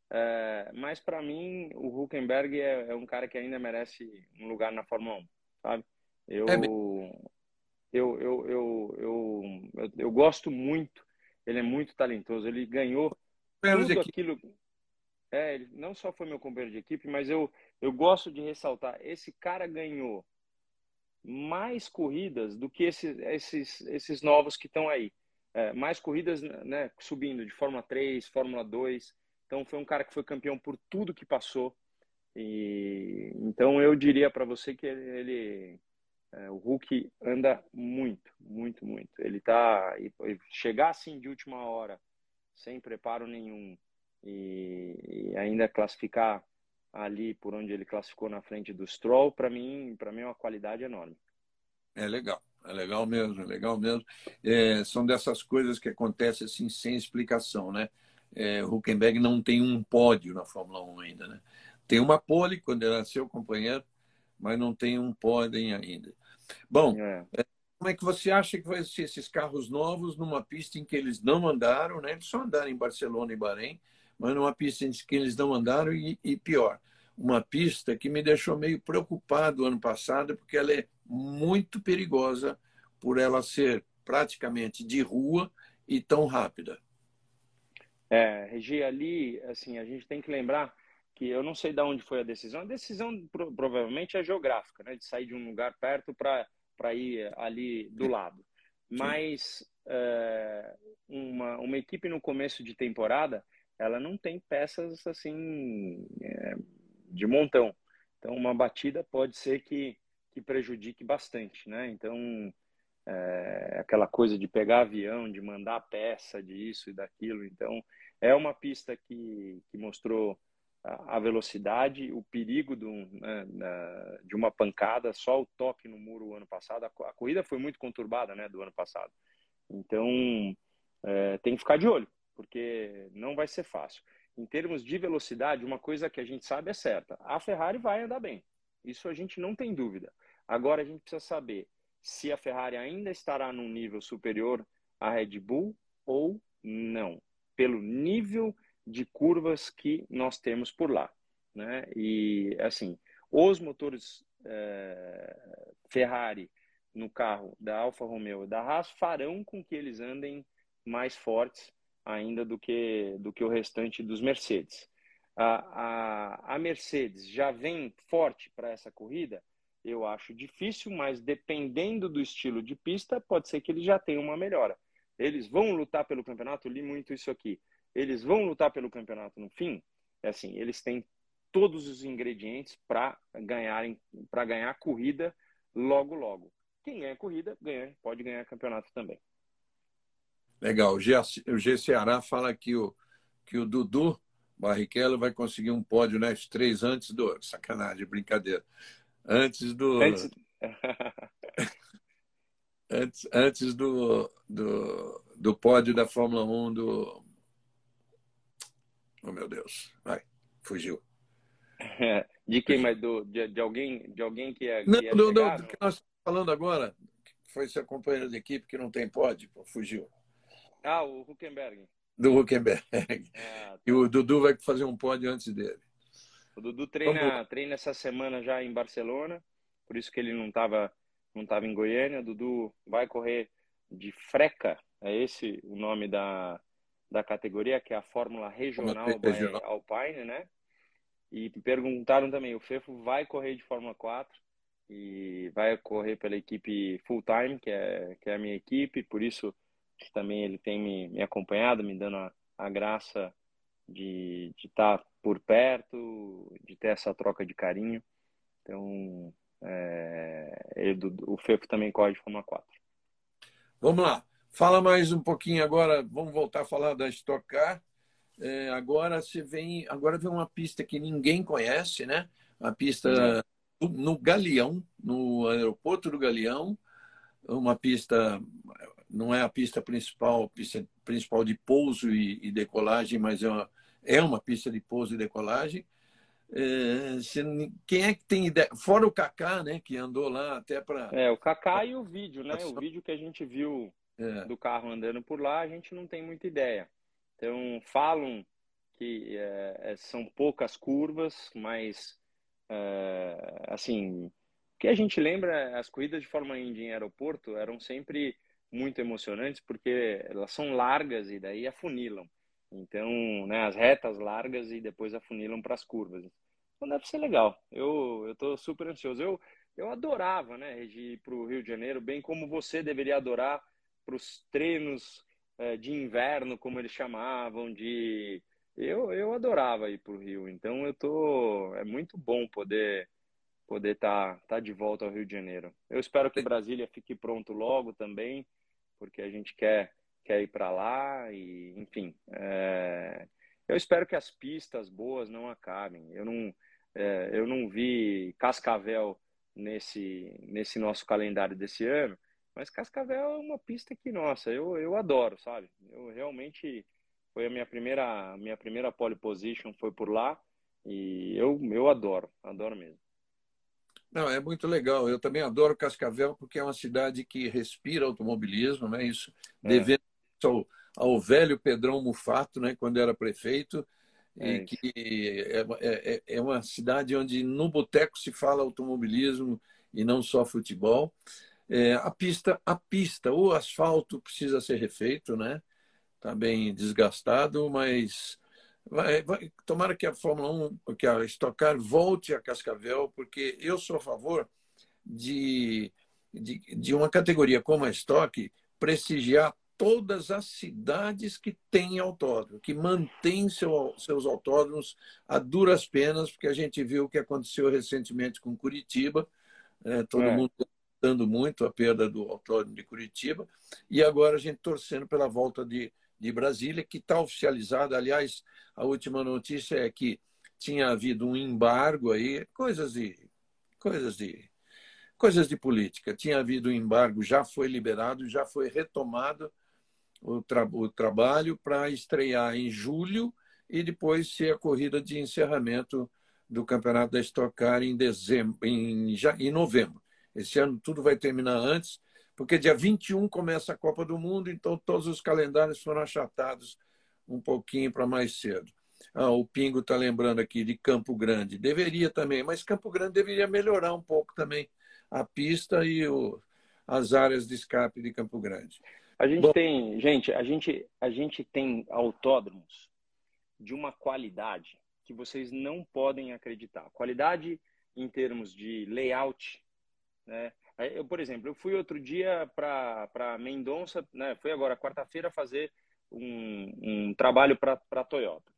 é, mas para mim o Huckenberg é, é, um cara que ainda merece um lugar na Fórmula 1, sabe? Eu, é eu, eu, eu, eu, eu, gosto muito ele é muito talentoso. Ele ganhou tudo aquilo. É, ele não só foi meu companheiro de equipe, mas eu, eu gosto de ressaltar: esse cara ganhou mais corridas do que esses, esses, esses novos que estão aí. É, mais corridas né, subindo de Fórmula 3, Fórmula 2. Então, foi um cara que foi campeão por tudo que passou. E então eu diria para você que ele É, o Hulk anda muito, muito, muito. Ele tá chegar assim de última hora, sem preparo nenhum e, e ainda classificar ali por onde ele classificou na frente do Stroll, para mim, para mim é uma qualidade enorme.
É legal, é legal mesmo, é legal mesmo. É, são dessas coisas que acontecem assim sem explicação, né? É, Huckenberg não tem um pódio na Fórmula 1 ainda, né? Tem uma pole quando era seu companheiro, mas não tem um pódio ainda. Bom, é. é. como é que você acha que vai ser esses carros novos numa pista em que eles não andaram, né? Eles só andaram em Barcelona e Bahrein, mas numa pista em que eles não andaram e, e pior, uma pista que me deixou meio preocupado ano passado, porque ela é muito perigosa por ela ser praticamente de rua e tão rápida.
É, Regi, ali, assim, a gente tem que lembrar que eu não sei de onde foi a decisão. A decisão provavelmente é geográfica, né? De sair de um lugar perto para ir ali do lado. Mas é, uma, uma equipe no começo de temporada, ela não tem peças assim é, de montão. Então, uma batida pode ser que, que prejudique bastante, né? Então, é, aquela coisa de pegar avião, de mandar peça, de isso e daquilo. Então, é uma pista que, que mostrou a, a velocidade, o perigo do, né, de uma pancada, só o toque no muro ano passado. A, a corrida foi muito conturbada, né, do ano passado. Então, é, tem que ficar de olho, porque não vai ser fácil em termos de velocidade, uma coisa que a gente sabe é certa: a Ferrari vai andar bem. Isso a gente não tem dúvida. Agora a gente precisa saber se a Ferrari ainda estará num nível superior à Red Bull ou não, pelo nível de curvas que nós temos por lá. Né? E assim, os motores é, Ferrari no carro da Alfa Romeo e da Haas farão com que eles andem mais fortes ainda do que, do que o restante dos Mercedes. A, a, a Mercedes já vem forte para essa corrida? Eu acho difícil, mas dependendo do estilo de pista, pode ser que eles já tenham uma melhora. Eles vão lutar pelo campeonato? Li muito isso aqui. Eles vão lutar pelo campeonato no fim? É assim, eles têm todos os ingredientes para ganharem para ganhar a corrida logo logo. Quem ganha a corrida ganha, pode ganhar campeonato também.
Legal. O G, o G Ceará fala que o, que o Dudu Barrichello vai conseguir um pódio nas três antes do. Sacanagem, brincadeira. Antes do. Antes, antes, antes do, do, do pódio da Fórmula 1 do. Oh, meu Deus. Vai, fugiu.
De quem, mas do, de, de, alguém, de alguém que é.
Não, que é do, do, do que nós estamos falando agora, foi seu companheiro de equipe que não tem pódio, fugiu.
Ah, o Huckenberg.
Do Huckenberg. Ah, tá. E o Dudu vai fazer um pódio antes dele.
O Dudu treina, treina essa semana já em Barcelona, por isso que ele não estava não tava em Goiânia. O Dudu vai correr de Freca, é esse o nome da, da categoria, que é a Fórmula Regional, regional. Alpine, né? E perguntaram também, o Fefo vai correr de Fórmula 4 e vai correr pela equipe full time, que é, que é a minha equipe, por isso que também ele tem me, me acompanhado, me dando a, a graça de estar tá por perto, de ter essa troca de carinho. Então, é, ele, o Fefo também corre de Fórmula 4.
Vamos lá. Fala mais um pouquinho agora, vamos voltar a falar da Stock Car. É, agora você vem, agora vem uma pista que ninguém conhece, né? A pista no Galeão, no aeroporto do Galeão, uma pista não é a pista principal, pista principal de pouso e, e decolagem, mas é uma, é uma pista de pouso e decolagem. É, se, quem é que tem ideia? Fora o Kaká, né, que andou lá até para.
É, o Kaká e o vídeo, né? O vídeo que a gente viu é. do carro andando por lá, a gente não tem muita ideia. Então, falam que é, é são poucas curvas, mas, é, assim, o que a gente lembra, as corridas de Fórmula Indy em aeroporto eram sempre muito emocionantes porque elas são largas e daí afunilam. Então, né, as retas largas e depois afunilam para as curvas. Então deve ser legal. Eu eu tô super ansioso. Eu eu adorava, né, ir para o Rio de Janeiro, bem como você deveria adorar para os treinos é, de inverno, como eles chamavam, de eu, eu adorava ir para o Rio. Então eu tô é muito bom poder poder estar tá, tá de volta ao Rio de Janeiro. Eu espero que Brasília fique pronto logo também, porque a gente quer, quer ir para lá e, enfim, é... eu espero que as pistas boas não acabem. Eu não, é, eu não vi Cascavel nesse, nesse nosso calendário desse ano, mas Cascavel é uma pista que, nossa, eu, eu adoro, sabe? Eu realmente foi a minha primeira minha primeira pole position foi por lá e eu eu adoro, adoro mesmo.
Não, é muito legal. Eu também adoro Cascavel porque é uma cidade que respira automobilismo, né? Isso é. devendo ao, ao velho Pedrão Mufato, né? Quando era prefeito, é e que é, é, é, é uma cidade onde no boteco se fala automobilismo e não só futebol. É, a pista, a pista, o asfalto precisa ser refeito, né? Está bem desgastado, mas vai, vai, tomara que a Fórmula 1, que a Stock Car volte a Cascavel, porque eu sou a favor de, de, de uma categoria como a Stock prestigiar todas as cidades que têm autódromo, que mantêm seu, seus autódromos a duras penas, porque a gente viu o que aconteceu recentemente com Curitiba, é, todo é. mundo lamentando muito a perda do autódromo de Curitiba, e agora a gente torcendo pela volta de, de Brasília, que está oficializada. Aliás, a última notícia é que tinha havido um embargo aí, coisas de coisas de coisas de política. Tinha havido um embargo, já foi liberado, já foi retomado o, tra o trabalho para estrear em julho e depois ser a corrida de encerramento do campeonato da Stock Car em dezembro, em, em novembro. Esse ano tudo vai terminar antes, porque dia 21 começa a Copa do Mundo, então todos os calendários foram achatados um pouquinho para mais cedo. Ah, o Pingo está lembrando aqui de Campo Grande. Deveria também, mas Campo Grande deveria melhorar um pouco também a pista e o, as áreas de escape de Campo Grande.
A gente Bom, tem, gente, a gente, a gente tem autódromos de uma qualidade que vocês não podem acreditar. Qualidade em termos de layout, né? Eu, por exemplo, eu fui outro dia para Mendonça, né? Fui agora quarta-feira fazer um, um trabalho para a Toyota.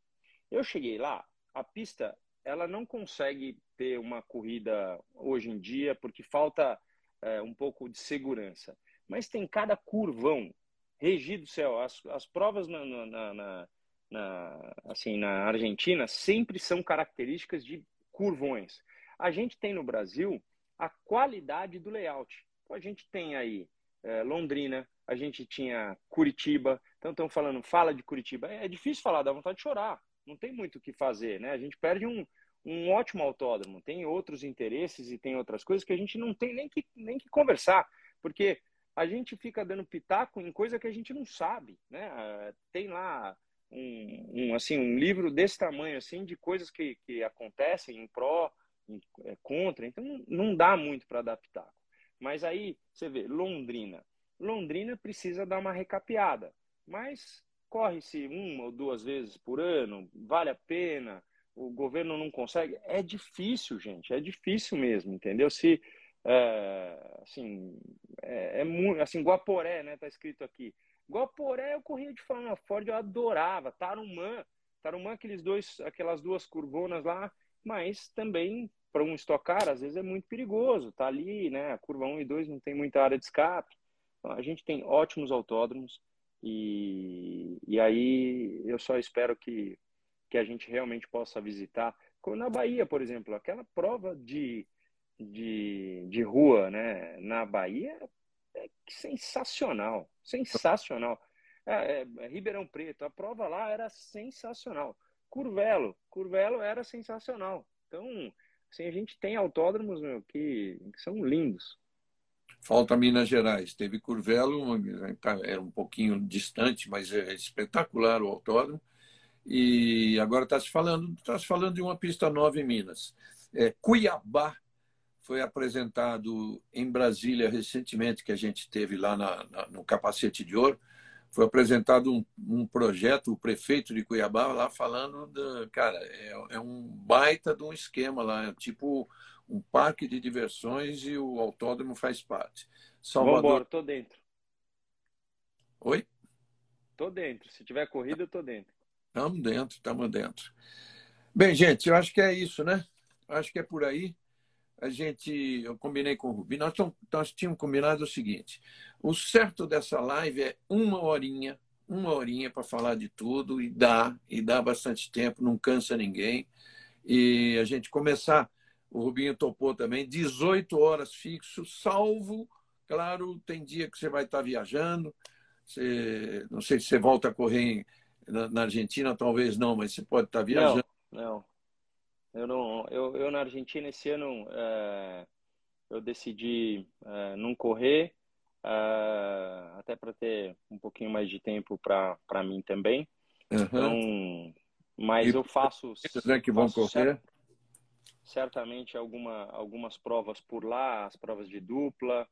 Eu cheguei lá, a pista ela não consegue ter uma corrida hoje em dia porque falta é, um pouco de segurança. Mas tem cada curvão regido céu. As, as provas na, na, na, na, assim, na Argentina sempre são características de curvões. A gente tem no Brasil a qualidade do layout. Então, a gente tem aí é, Londrina, a gente tinha Curitiba, então estão falando, fala de Curitiba. É, é difícil falar, dá vontade de chorar. Não tem muito o que fazer, né? A gente perde um, um ótimo autódromo, tem outros interesses e tem outras coisas que a gente não tem nem que, nem que conversar, porque a gente fica dando pitaco em coisa que a gente não sabe, né? Ah, tem lá um, um assim um livro desse tamanho assim de coisas que, que acontecem em pró é, contra, então não dá muito para adaptar. Mas aí você vê, Londrina. Londrina precisa dar uma recapeada, mas corre-se uma ou duas vezes por ano, vale a pena, o governo não consegue. É difícil, gente, é difícil mesmo, entendeu? Se, é, assim, é, é muito, assim, Guaporé, né, tá escrito aqui. Guaporé eu corria de forma Ford, eu adorava, Tarumã, Tarumã, aqueles dois, aquelas duas curvonas lá, mas também para um estocar, às vezes é muito perigoso. Tá ali, né? A curva 1 e 2 não tem muita área de escape. Então, a gente tem ótimos autódromos e, e aí eu só espero que, que a gente realmente possa visitar. Como na Bahia, por exemplo, aquela prova de, de, de rua né? na Bahia é sensacional, sensacional. É, é, é, Ribeirão Preto, a prova lá era sensacional. Curvelo, Curvelo era sensacional. Então, assim, a gente tem autódromos meu, que, são lindos.
Falta Minas Gerais. Teve Curvelo, tá, era um pouquinho distante, mas é espetacular o autódromo. E agora está se falando, está se falando de uma pista nova em Minas. É, Cuiabá foi apresentado em Brasília recentemente, que a gente teve lá na, na, no Capacete de Ouro foi apresentado um, um, projeto, o prefeito de Cuiabá lá falando, de, cara, é, é, um baita de um esquema lá, é tipo um parque de diversões e o autódromo faz parte.
Salvador... Vambora, tô dentro.
Oi?
Tô dentro. Se tiver corrida, eu tô dentro.
Estamos dentro, estamos dentro. Bem, gente, eu acho que é isso, né? Acho que é por aí. a gente, eu combinei com o Rubinho, nós tínhamos combinado o seguinte: o certo dessa live é uma horinha, uma horinha para falar de tudo e dá, e dá bastante tempo, não cansa ninguém. E a gente começar, o Rubinho topou também, 18 horas fixo, salvo, claro, tem dia que você vai estar viajando, você, não sei se você volta a correr na, na Argentina, talvez não, mas você pode estar viajando.
Não, não. Eu, não, eu, eu na Argentina esse ano é, eu decidi é, não correr, é, até para ter um pouquinho mais de tempo para mim também. Uhum. Então, mas e eu faço.
Né, que vão correr? Cert,
certamente alguma, algumas provas por lá, as provas de dupla.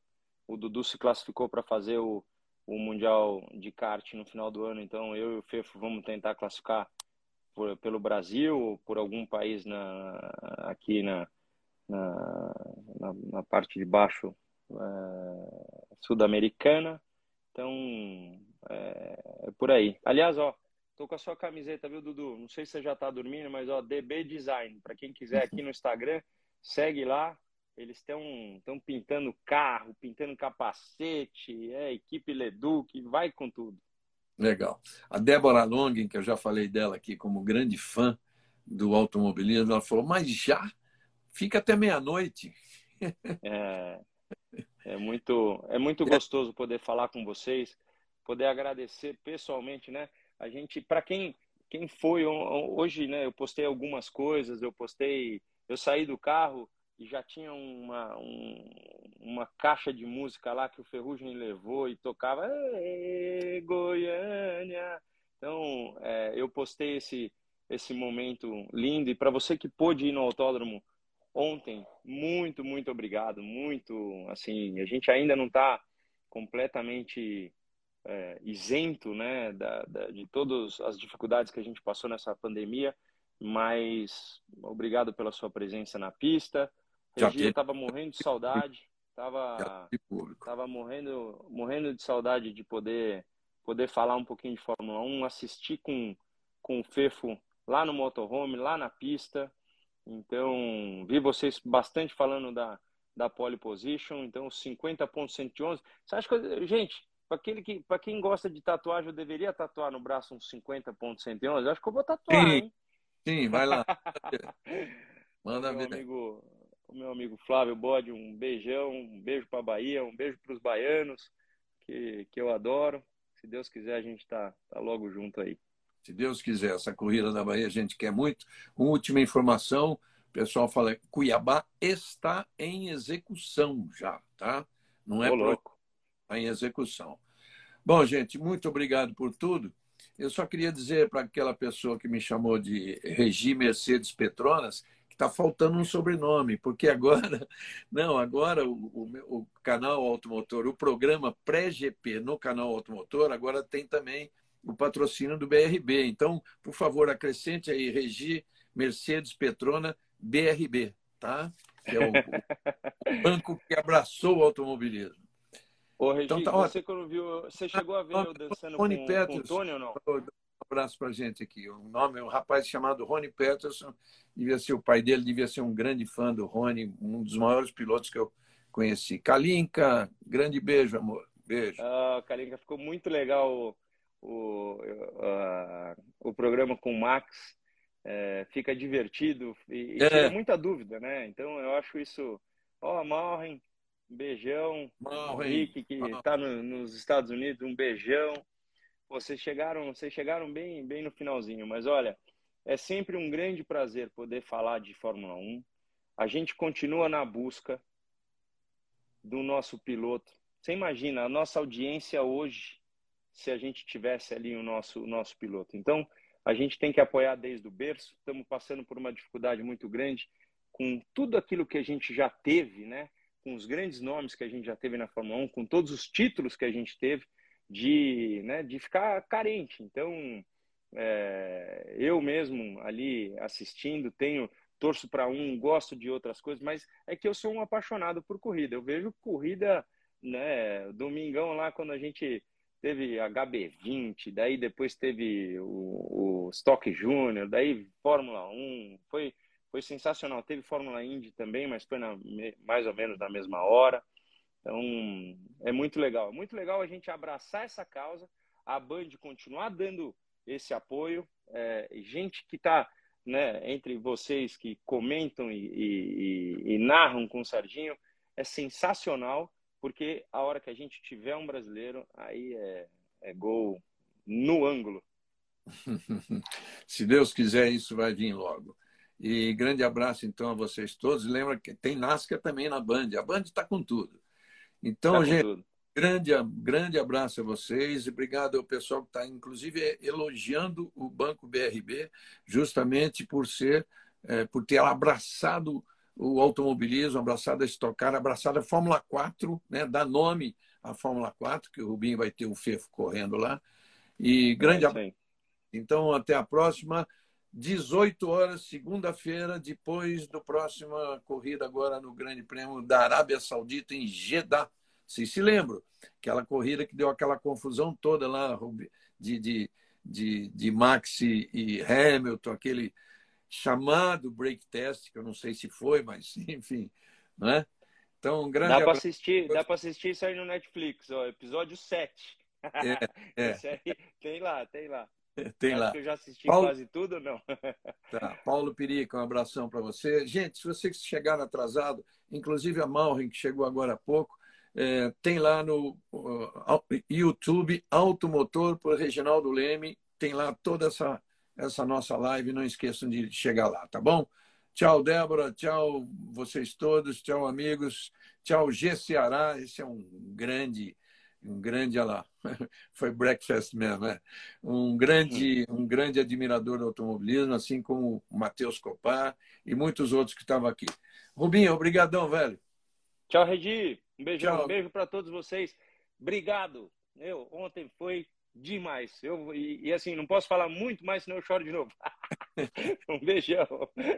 O Dudu se classificou para fazer o, o Mundial de kart no final do ano, então eu e o Fefo vamos tentar classificar por, pelo Brasil ou por algum país na, aqui na, na, na, na parte de baixo é, sul-americana. Então, é, é, por aí. Aliás, ó, tô com a sua camiseta, viu, Dudu? Não sei se você já tá dormindo, mas ó, DB Design, para quem quiser aqui no Instagram, segue lá. Eles estão pintando carro, pintando capacete, é equipe Leduc, vai com tudo.
Legal. A Débora Longin, que eu já falei dela aqui como grande fã do automobilismo, ela falou, mas já? Fica até meia-noite.
É, é muito, é muito gostoso poder falar com vocês, poder agradecer pessoalmente, né? A gente, para quem, quem foi hoje, né? Eu postei algumas coisas, eu postei, eu saí do carro e já tinha uma, um, uma caixa de música lá que o Ferrugem levou e tocava Goiânia. Então, é, eu postei esse, esse momento lindo. E para você que pôde ir no autódromo ontem, muito, muito obrigado. Muito, assim, a gente ainda não está completamente é, isento né, da, da, de todas as dificuldades que a gente passou nessa pandemia, mas obrigado pela sua presença na pista Regia estava morrendo de saudade, estava tava morrendo, morrendo de saudade de poder poder falar um pouquinho de Fórmula 1, assistir com, com o Fefo lá no motorhome, lá na pista. Então, vi vocês bastante falando da, da pole position, então 50.111. Você acha que, gente, para aquele que para quem gosta de tatuagem, eu deveria tatuar no braço um 50.111? Acho que eu vou tatuar,
sim,
hein?
Sim, vai lá. Manda
ver. amigo o meu amigo Flávio Bode, um beijão, um beijo para a Bahia, um beijo para os baianos, que, que eu adoro. Se Deus quiser, a gente está tá logo junto aí.
Se Deus quiser, essa corrida da Bahia a gente quer muito. Uma última informação, o pessoal fala que Cuiabá está em execução já, tá? Não é louco. Está em execução. Bom, gente, muito obrigado por tudo. Eu só queria dizer para aquela pessoa que me chamou de Regi Mercedes Petronas está faltando um sobrenome, porque agora, não, agora o, o, o canal Automotor, o programa pré-GP no canal Automotor, agora tem também o patrocínio do BRB. Então, por favor, acrescente aí Regi Mercedes Petrona BRB, tá? Que é o, o banco que abraçou o automobilismo.
Ô, Regi, então, tá, você quando viu, você chegou a ver eu dançando com, com o Tony ou não?
abraço para a gente aqui. O nome é um rapaz chamado Rony Peterson. Devia ser o pai dele, devia ser um grande fã do Rony, um dos maiores pilotos que eu conheci. Kalinka, grande beijo, amor. Beijo.
Ah, Kalinka, ficou muito legal o, o, o programa com o Max. É, fica divertido e, e é. tira muita dúvida, né? Então eu acho isso. Ó, oh, Malren, beijão. Malren. Rick, que está no, nos Estados Unidos, um beijão vocês chegaram, vocês chegaram bem, bem no finalzinho, mas olha, é sempre um grande prazer poder falar de Fórmula 1. A gente continua na busca do nosso piloto. Você imagina a nossa audiência hoje, se a gente tivesse ali o nosso, o nosso piloto. Então, a gente tem que apoiar desde o berço. Estamos passando por uma dificuldade muito grande com tudo aquilo que a gente já teve, né? Com os grandes nomes que a gente já teve na Fórmula 1, com todos os títulos que a gente teve de, né, de ficar carente. Então, é, eu mesmo ali assistindo, tenho torço para um, gosto de outras coisas, mas é que eu sou um apaixonado por corrida. Eu vejo corrida, né, domingão lá quando a gente teve HB20, daí depois teve o, o Stock Júnior, daí Fórmula 1, foi foi sensacional. Teve Fórmula Indy também, mas foi na, mais ou menos na mesma hora. Então, é muito legal. É muito legal a gente abraçar essa causa, a Band continuar dando esse apoio. É, gente que está né, entre vocês que comentam e, e, e, narram com o Serginho, é sensacional, porque a hora que a gente tiver um brasileiro, aí é, é gol no ângulo.
Se Deus quiser, isso vai vir logo. E grande abraço, então, a vocês todos. Lembra que tem NASCAR também na Band. A Band está com tudo. Então, tá gente, tudo. Grande, grande abraço a vocês e obrigado ao pessoal que está, inclusive, elogiando o Banco BRB, justamente por ser, é, por ter abraçado o automobilismo, abraçado a estocar, abraçado a Fórmula 4, né, dá nome à Fórmula 4, que o Rubinho vai ter o Fefo correndo lá. E grande é abraço. Então, até a próxima. 18 horas, segunda-feira, depois do próxima corrida agora no Grande Prêmio da Arábia Saudita em Jeddah. Vocês se lembram? Aquela corrida que deu aquela confusão toda lá de, de, de, de Max e Hamilton, aquele chamado break test, que eu não sei se foi, mas enfim, né? Então, um grande
Dá para assistir, dá para assistir isso aí no Netflix, ó, episódio 7. É, é. Aí, tem lá, tem lá.
Tem Acho lá.
que eu já assisti Paulo... quase tudo, não?
Tá. Paulo Perica, um abração para você. Gente, se vocês chegaram atrasado, inclusive a Malrin, que chegou agora há pouco, é, tem lá no uh, YouTube Automotor por Reginaldo Leme. Tem lá toda essa, essa nossa live. Não esqueçam de chegar lá, tá bom? Tchau, Débora. Tchau, vocês todos. Tchau, amigos. Tchau, G. Ceará. Esse é um grande, um grande, olha lá, foi breakfast mesmo, né? Um grande, um grande admirador do automobilismo, assim como o Matheus Copar e muitos outros que estavam aqui. Rubinho, obrigadão, velho.
Tchau, Regi. Um beijão, Tchau. um beijo para todos vocês. Obrigado. Eu, ontem foi demais. Eu, e, e, assim, não posso falar muito mais, senão eu choro de novo. um beijão.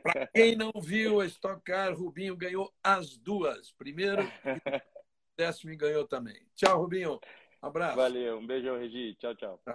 Para quem não viu a Stock Car, Rubinho ganhou as duas. Primeiro, e décimo ganhou também. Tchau, Rubinho. Um abraço.
Valeu, um beijão, Regi. Tchau, tchau. tchau.